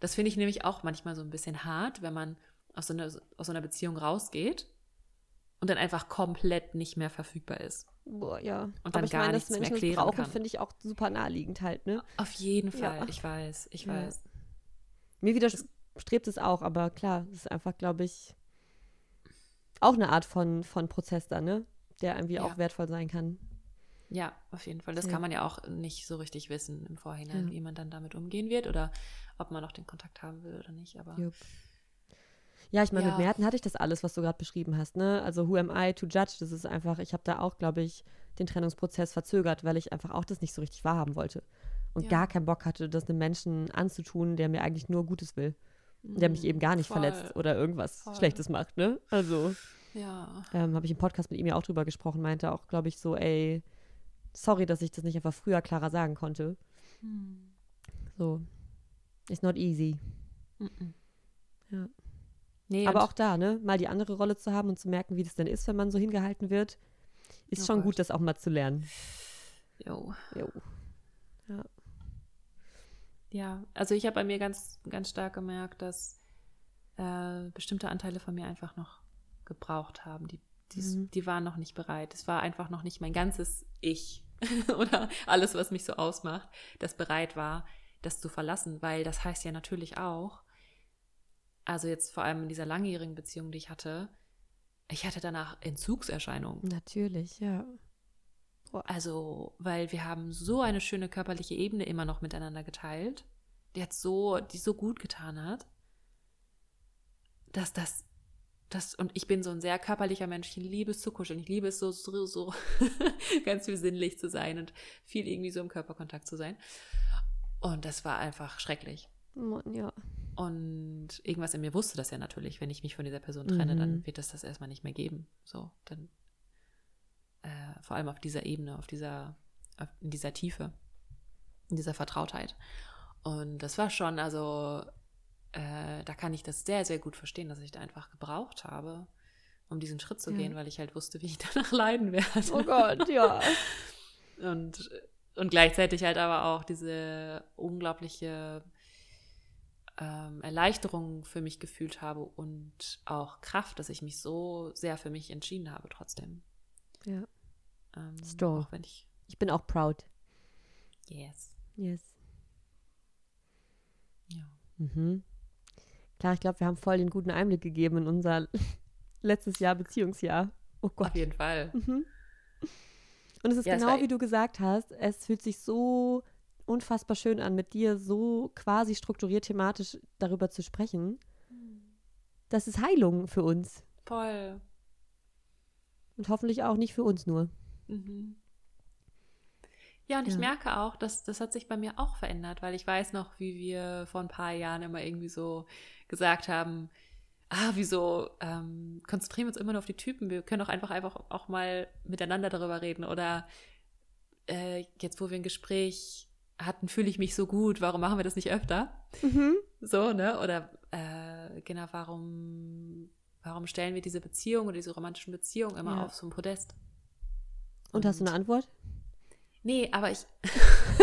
das finde ich nämlich auch manchmal so ein bisschen hart, wenn man aus so, einer, aus so einer Beziehung rausgeht und dann einfach komplett nicht mehr verfügbar ist. Boah, ja. Und Aber dann ich gar meine, dass nichts mehr Menschen es klären brauchen, finde ich auch super naheliegend halt, ne? Auf jeden Ja. Fall, ich weiß, ich Ja. weiß. Mir widerstrebt es auch, aber klar, es ist einfach, glaube ich, auch eine Art von, von Prozess da, ne? Der irgendwie Ja. auch wertvoll sein kann. Ja, auf jeden Fall. Das Ja. kann man ja auch nicht so richtig wissen im Vorhinein, Ja. wie man dann damit umgehen wird oder ob man noch den Kontakt haben will oder nicht. Aber Jupp. Ja, ich meine, Ja. mit Merten hatte ich das alles, was du gerade beschrieben hast, ne? Also who am I to judge? Das ist einfach, ich habe da auch, glaube ich, den Trennungsprozess verzögert, weil ich einfach auch das nicht so richtig wahrhaben wollte. Und Ja. gar keinen Bock hatte, das einem Menschen anzutun, der mir eigentlich nur Gutes will. Der mich eben gar nicht Mm, voll. verletzt oder irgendwas Voll. Schlechtes macht, ne? Also, Ja, ähm, habe ich im Podcast mit ihm ja auch drüber gesprochen, meinte auch, glaube ich, so, ey, sorry, dass ich das nicht einfach früher klarer sagen konnte. Hm. So, it's not easy. Mhm. Ja. Nee, Aber auch da, ne, mal die andere Rolle zu haben und zu merken, wie das denn ist, wenn man so hingehalten wird, ist Oh schon Gott. gut, das auch mal zu lernen. Jo. Jo. Ja, also ich habe bei mir ganz, ganz stark gemerkt, dass äh, bestimmte Anteile von mir einfach noch gebraucht haben. Die, die, Mhm. die waren noch nicht bereit. Es war einfach noch nicht mein ganzes Ich oder alles, was mich so ausmacht, das bereit war, das zu verlassen, weil das heißt ja natürlich auch, also jetzt vor allem in dieser langjährigen Beziehung, die ich hatte, ich hatte danach Entzugserscheinungen. Natürlich, ja. Also, weil wir haben so eine schöne körperliche Ebene immer noch miteinander geteilt, die hat so, die so gut getan hat, dass das, das, und ich bin so ein sehr körperlicher Mensch, ich liebe es zu kuscheln, ich liebe es so, so, so ganz viel sinnlich zu sein und viel irgendwie so im Körperkontakt zu sein. Und das war einfach schrecklich. Ja. Und irgendwas in mir wusste das ja natürlich, wenn ich mich von dieser Person trenne, Mhm. dann wird es das erstmal nicht mehr geben. So, dann äh, vor allem auf dieser Ebene, auf dieser, auf, in dieser Tiefe, in dieser Vertrautheit. Und das war schon, also äh, da kann ich das sehr, sehr gut verstehen, dass ich da einfach gebraucht habe, um diesen Schritt zu Ja. gehen, weil ich halt wusste, wie ich danach leiden werde. Oh Gott, ja. Und, und gleichzeitig halt aber auch diese unglaubliche ähm, Erleichterung für mich gefühlt habe und auch Kraft, dass ich mich so sehr für mich entschieden habe trotzdem. ja. Ähm, Strong. Auch wenn ich, Ich bin auch proud. yes. Yes. Ja. Mhm. Klar, ich glaube, wir haben voll den guten Einblick gegeben in unser letztes Jahr, Beziehungsjahr. Oh Gott. Auf jeden Fall. Mhm. Und es ist Ja, es genau war- wie du gesagt hast, es fühlt sich so unfassbar schön an, mit dir so quasi strukturiert thematisch darüber zu sprechen. Das ist Heilung für uns. Voll. Und hoffentlich auch nicht für uns nur. Mhm. Ja, und ich Ja. merke auch, dass das hat sich bei mir auch verändert, weil ich weiß noch, wie wir vor ein paar Jahren immer irgendwie so gesagt haben, ah, wieso ähm, konzentrieren wir uns immer nur auf die Typen? Wir können doch einfach einfach auch mal miteinander darüber reden. Oder äh, jetzt, wo wir ein Gespräch hatten, fühle ich mich so gut, warum machen wir das nicht öfter? So, ne? Oder äh, genau, warum, warum stellen wir diese Beziehung oder diese romantischen Beziehungen immer Ja. auf so ein Podest? Und hast du eine Antwort? Nee, aber ich,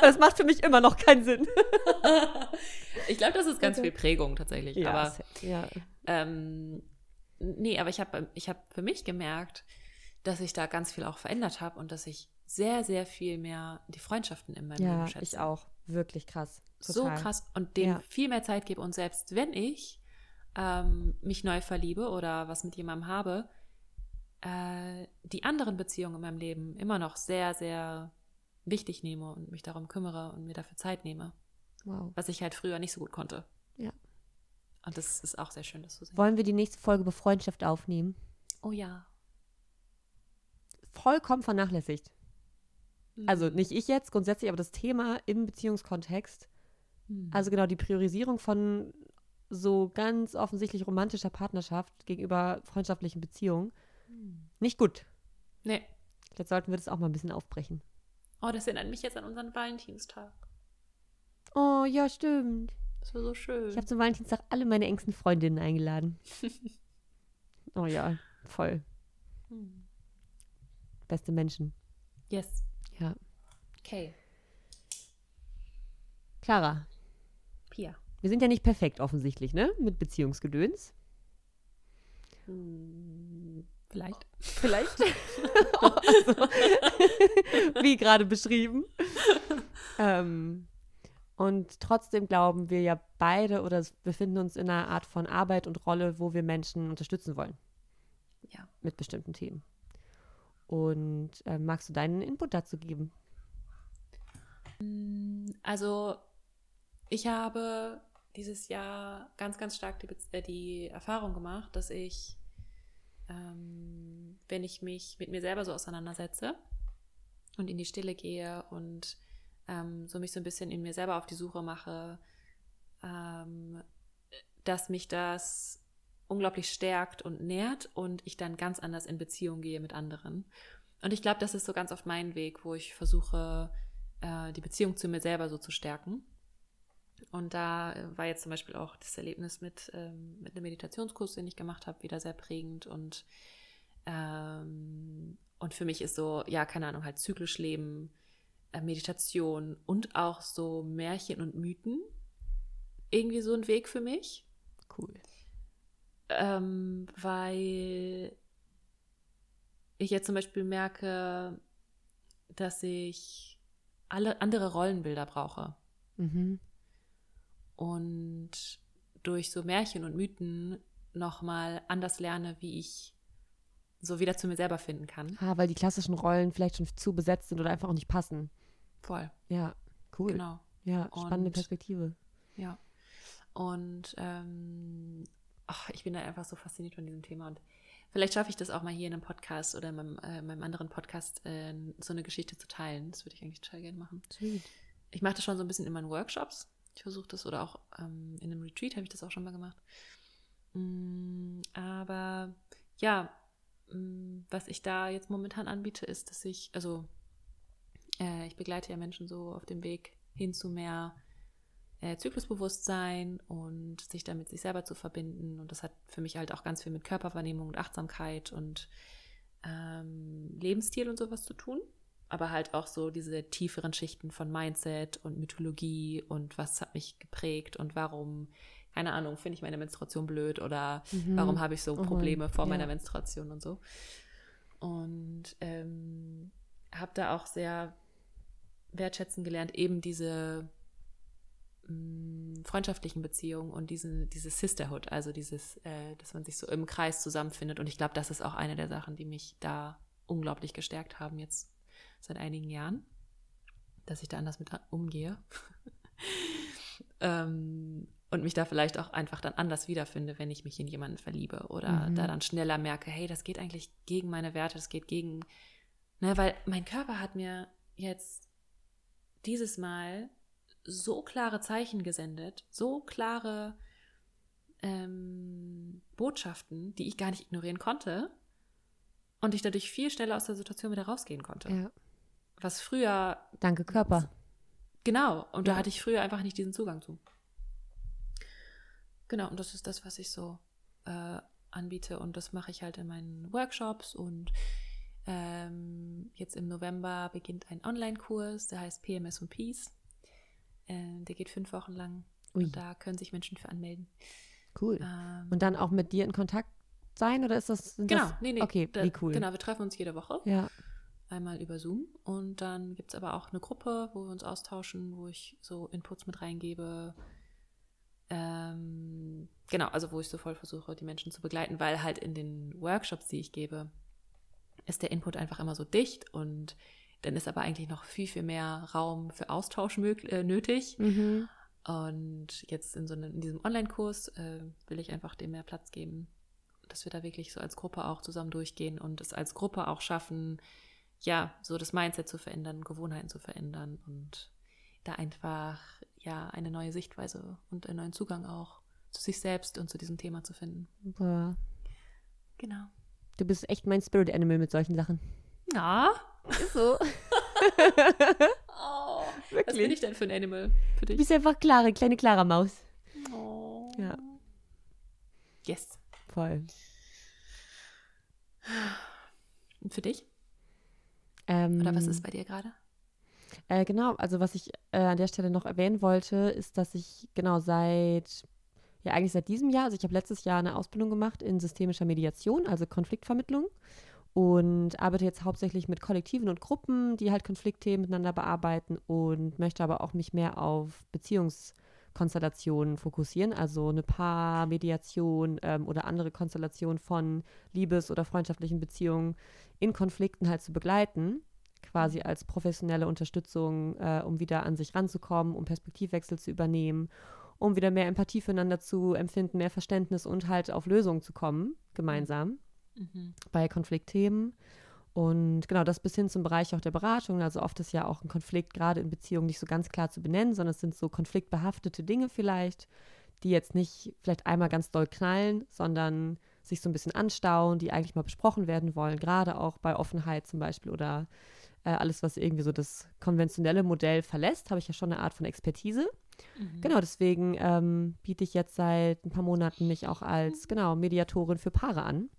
das macht für mich immer noch keinen Sinn. ich glaube, das ist ganz Okay. viel Prägung tatsächlich. aber se- ja. ähm, nee, aber ich habe ich hab für mich gemerkt, dass ich da ganz viel auch verändert habe und dass ich sehr, sehr viel mehr die Freundschaften in meinem ja, Leben schätze. ich auch. Wirklich krass. So Total. krass und denen Ja. viel mehr Zeit gebe. Und selbst wenn ich ähm, mich neu verliebe oder was mit jemandem habe, äh, die anderen Beziehungen in meinem Leben immer noch sehr, sehr wichtig nehme und mich darum kümmere und mir dafür Zeit nehme. Wow. Was ich halt früher nicht so gut konnte. Ja. Und das ist auch sehr schön, das zu sehen. Wollen wir die nächste Folge über Freundschaft aufnehmen? Oh ja. Vollkommen vernachlässigt. Mhm. Also nicht ich jetzt grundsätzlich, aber das Thema im Beziehungskontext. Mhm. Also genau die Priorisierung von so ganz offensichtlich romantischer Partnerschaft gegenüber freundschaftlichen Beziehungen. Nicht gut. Nee. Jetzt sollten wir das auch mal ein bisschen aufbrechen. Oh, das erinnert mich jetzt an unseren Valentinstag. Oh, ja, stimmt. Das war so schön. Ich habe zum Valentinstag alle meine engsten Freundinnen eingeladen. oh ja, voll. Mhm. Beste Menschen. Yes. Ja. Okay. Clara, Pia. wir sind ja nicht perfekt offensichtlich, ne? Mit Beziehungsgedöns. Hm, Vielleicht. Vielleicht. also, wie gerade beschrieben. ähm, und trotzdem glauben wir ja beide oder befinden uns in einer Art von Arbeit und Rolle, wo wir Menschen unterstützen wollen. Ja. Mit bestimmten Themen. Und äh, magst du deinen Input dazu geben? Also, ich habe dieses Jahr ganz, ganz stark die, Bez- äh, die Erfahrung gemacht, dass ich, ähm, wenn ich mich mit mir selber so auseinandersetze und in die Stille gehe und ähm, so mich so ein bisschen in mir selber auf die Suche mache, ähm, dass mich das unglaublich stärkt und nährt und ich dann ganz anders in Beziehung gehe mit anderen. Und ich glaube, das ist so ganz oft mein Weg, wo ich versuche, äh, die Beziehung zu mir selber so zu stärken. Und da äh, war jetzt zum Beispiel auch das Erlebnis mit, ähm, mit einem Meditationskurs, den ich gemacht habe, wieder sehr prägend. Und, ähm, und für mich ist so, ja, keine Ahnung, halt zyklisch Leben, äh, Meditation und auch so Märchen und Mythen irgendwie so ein Weg für mich Cool. ähm, weil ich jetzt zum Beispiel merke, dass ich alle andere Rollenbilder brauche. Mhm. Und durch so Märchen und Mythen nochmal anders lerne, wie ich so wieder zu mir selber finden kann. Ah, weil die klassischen Rollen vielleicht schon zu besetzt sind oder einfach auch nicht passen. Voll, Ja, cool. genau. Ja, spannende Und- Perspektive. Ja. Und ähm, ach, ich bin da einfach so fasziniert von diesem Thema. Und vielleicht schaffe ich das auch mal hier in einem Podcast oder in meinem, äh, meinem anderen Podcast, äh, so eine Geschichte zu teilen. Das würde ich eigentlich total gerne machen. Sweet. Ich mache das schon so ein bisschen in meinen Workshops. Ich versuche das oder auch ähm, in einem Retreat habe ich das auch schon mal gemacht. Mm, aber ja, mm, was ich da jetzt momentan anbiete, ist, dass ich, also äh, ich begleite ja Menschen so auf dem Weg hin zu mehr äh, Zyklusbewusstsein und sich damit sich selber zu verbinden. Und das hat für mich halt auch ganz viel mit Körperwahrnehmung und Achtsamkeit und ähm, Lebensstil und sowas zu tun. Aber halt auch so diese tieferen Schichten von Mindset und Mythologie und was hat mich geprägt und warum, keine Ahnung, finde ich meine Menstruation blöd oder Mhm. warum habe ich so Oh Probleme vor ja. meiner Menstruation und so. Und ähm, habe da auch sehr wertschätzen gelernt, eben diese mh, freundschaftlichen Beziehungen und diesen, diese Sisterhood, also dieses, äh, dass man sich so im Kreis zusammenfindet. Und ich glaube, das ist auch eine der Sachen, die mich da unglaublich gestärkt haben jetzt seit einigen Jahren, dass ich da anders mit umgehe. ähm, und mich da vielleicht auch einfach dann anders wiederfinde, wenn ich mich in jemanden verliebe oder Mhm. da dann schneller merke, hey, das geht eigentlich gegen meine Werte, das geht gegen, ne, weil mein Körper hat mir jetzt dieses Mal so klare Zeichen gesendet, so klare ähm, Botschaften, die ich gar nicht ignorieren konnte und ich dadurch viel schneller aus der Situation wieder rausgehen konnte. Ja. Was früher Danke, Körper. Genau, und da Ja. hatte ich früher einfach nicht diesen Zugang zu. Genau, und das ist das, was ich so äh, anbiete. Und das mache ich halt in meinen Workshops. Und ähm, jetzt im November beginnt ein Online-Kurs, der heißt PMS und Peace. Äh, der geht fünf Wochen lang. Ui, Und da können sich Menschen für anmelden. cool. Ähm, Und dann auch mit dir in Kontakt sein oder ist das? Genau, das, nee, nee. Okay, da, wie cool. Genau, wir treffen uns jede Woche. Ja, einmal über Zoom. Und dann gibt es aber auch eine Gruppe, wo wir uns austauschen, wo ich so Inputs mit reingebe. Ähm, genau, also wo ich so voll versuche, die Menschen zu begleiten, weil halt in den Workshops, die ich gebe, ist der Input einfach immer so dicht und dann ist aber eigentlich noch viel, viel mehr Raum für Austausch äh, nötig. Mhm. Und jetzt in, so einem, in diesem Online-Kurs äh, will ich einfach dem mehr Platz geben, dass wir da wirklich so als Gruppe auch zusammen durchgehen und es als Gruppe auch schaffen, ja, so das Mindset zu verändern, Gewohnheiten zu verändern und da einfach ja eine neue Sichtweise und einen neuen Zugang auch zu sich selbst und zu diesem Thema zu finden. Boah. Genau. Du bist echt mein Spirit Animal mit solchen Sachen. Ja. Ist so. Oh, was bin ich denn für ein Animal für Du dich? bist einfach klare, kleine Clara Maus. Oh. Ja. Yes. Voll. Und für dich? Ähm, Oder was ist bei dir gerade? Äh, genau, also was ich äh, an der Stelle noch erwähnen wollte, ist, dass ich genau seit, ja eigentlich seit diesem Jahr, also ich habe letztes Jahr eine Ausbildung gemacht in systemischer Mediation, also Konfliktvermittlung und arbeite jetzt hauptsächlich mit Kollektiven und Gruppen, die halt Konfliktthemen miteinander bearbeiten und möchte aber auch mich mehr auf Beziehungskonstellationen fokussieren, also eine Paarmediation ähm, oder andere Konstellationen von Liebes- oder freundschaftlichen Beziehungen in Konflikten halt zu begleiten quasi als professionelle Unterstützung, äh, um wieder an sich ranzukommen, um Perspektivwechsel zu übernehmen, um wieder mehr Empathie füreinander zu empfinden, mehr Verständnis und halt auf Lösungen zu kommen, gemeinsam Mhm. bei Konfliktthemen. Und genau das bis hin zum Bereich auch der Beratung. Also oft ist ja auch ein Konflikt gerade in Beziehungen nicht so ganz klar zu benennen, sondern es sind so konfliktbehaftete Dinge vielleicht, die jetzt nicht vielleicht einmal ganz doll knallen, sondern sich so ein bisschen anstauen, die eigentlich mal besprochen werden wollen, gerade auch bei Offenheit zum Beispiel oder äh, alles, was irgendwie so das konventionelle Modell verlässt, habe ich ja schon eine Art von Expertise. Mhm. Genau, deswegen ähm, biete ich jetzt seit ein paar Monaten mich auch als genau Mediatorin für Paare an.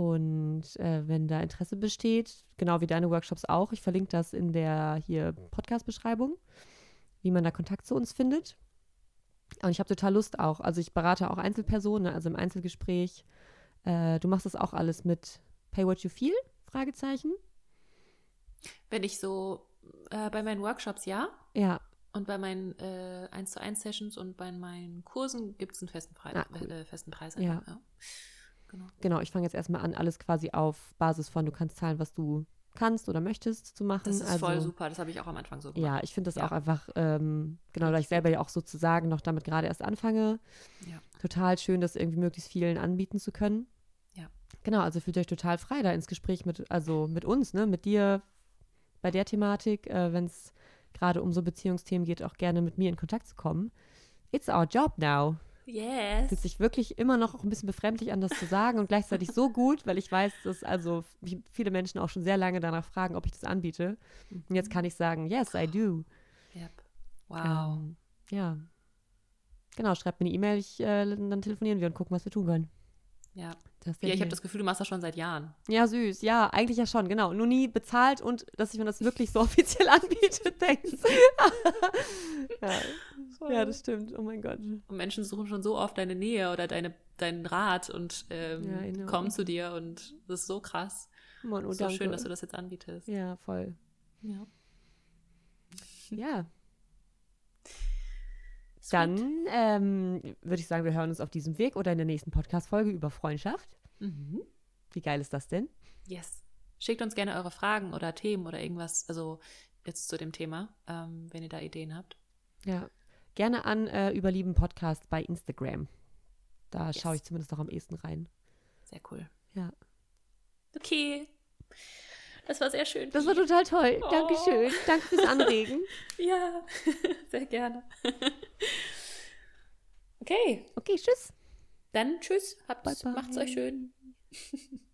Und äh, wenn da Interesse besteht, genau wie deine Workshops auch, ich verlinke das in der hier Podcast-Beschreibung, wie man da Kontakt zu uns findet. Und ich habe total Lust auch. Also ich berate auch Einzelpersonen, ne, also im Einzelgespräch. Äh, du machst das auch alles mit Pay What You Feel? Fragezeichen. Wenn ich so äh, bei meinen Workshops ja Ja, und bei meinen äh, 1 zu 1 Sessions und bei meinen Kursen gibt es einen festen Preis. Ah, cool. äh, festen Preis Ja. einfach, ja. Genau. genau. Ich fange jetzt erstmal an, alles quasi auf Basis von, du kannst zahlen, was du kannst oder möchtest zu machen. Das ist also, voll super. Das habe ich auch am Anfang so gemacht. Ja, ich finde das Ja. auch einfach, ähm, genau, da ich selber ja auch sozusagen noch damit gerade erst anfange, Ja. total schön, das irgendwie möglichst vielen anbieten zu können. Ja. Genau, also fühlt euch total frei da ins Gespräch mit, also mit uns, ne, mit dir bei der Thematik, äh, wenn es gerade um so Beziehungsthemen geht, auch gerne mit mir in Kontakt zu kommen. It's our job now. Yes. Fühlt sich wirklich immer noch auch ein bisschen befremdlich an, das zu sagen und gleichzeitig so gut, weil ich weiß, dass also viele Menschen auch schon sehr lange danach fragen, ob ich das anbiete. Und jetzt kann ich sagen, yes, I do. Yep. Wow. Ähm, ja. Genau, schreibt mir eine E-Mail, äh, dann telefonieren wir und gucken, was wir tun können. ja. Ja, ich habe das Gefühl, du machst das schon seit Jahren. ja, süß. Ja, eigentlich ja schon, genau. Nur nie bezahlt und dass ich mir das wirklich so offiziell anbiete, denkst ja. Ja, das stimmt. Oh mein Gott. Und Menschen suchen schon so oft deine Nähe oder deine, deinen Rat und ähm, Ja, know. kommen zu dir und das ist so krass. Mann, oh, so danke. schön, dass du das jetzt anbietest. Ja, voll. Ja. Ja. Dann ähm, würde ich sagen, wir hören uns auf diesem Weg oder in der nächsten Podcast-Folge über Freundschaft. Mhm. Wie geil ist das denn? Yes. Schickt uns gerne eure Fragen oder Themen oder irgendwas, also jetzt zu dem Thema, ähm, wenn ihr da Ideen habt. Ja. Gerne an äh, über lieben Podcast bei Instagram. Da Yes. schaue ich zumindest noch am ehesten rein. Sehr cool. Ja. Okay. Das war sehr schön. Das war total toll. Oh. Dankeschön. Danke fürs Anregen. Ja, sehr gerne. okay, Okay, tschüss. dann tschüss. Habt's, Bye, bye. macht's euch schön.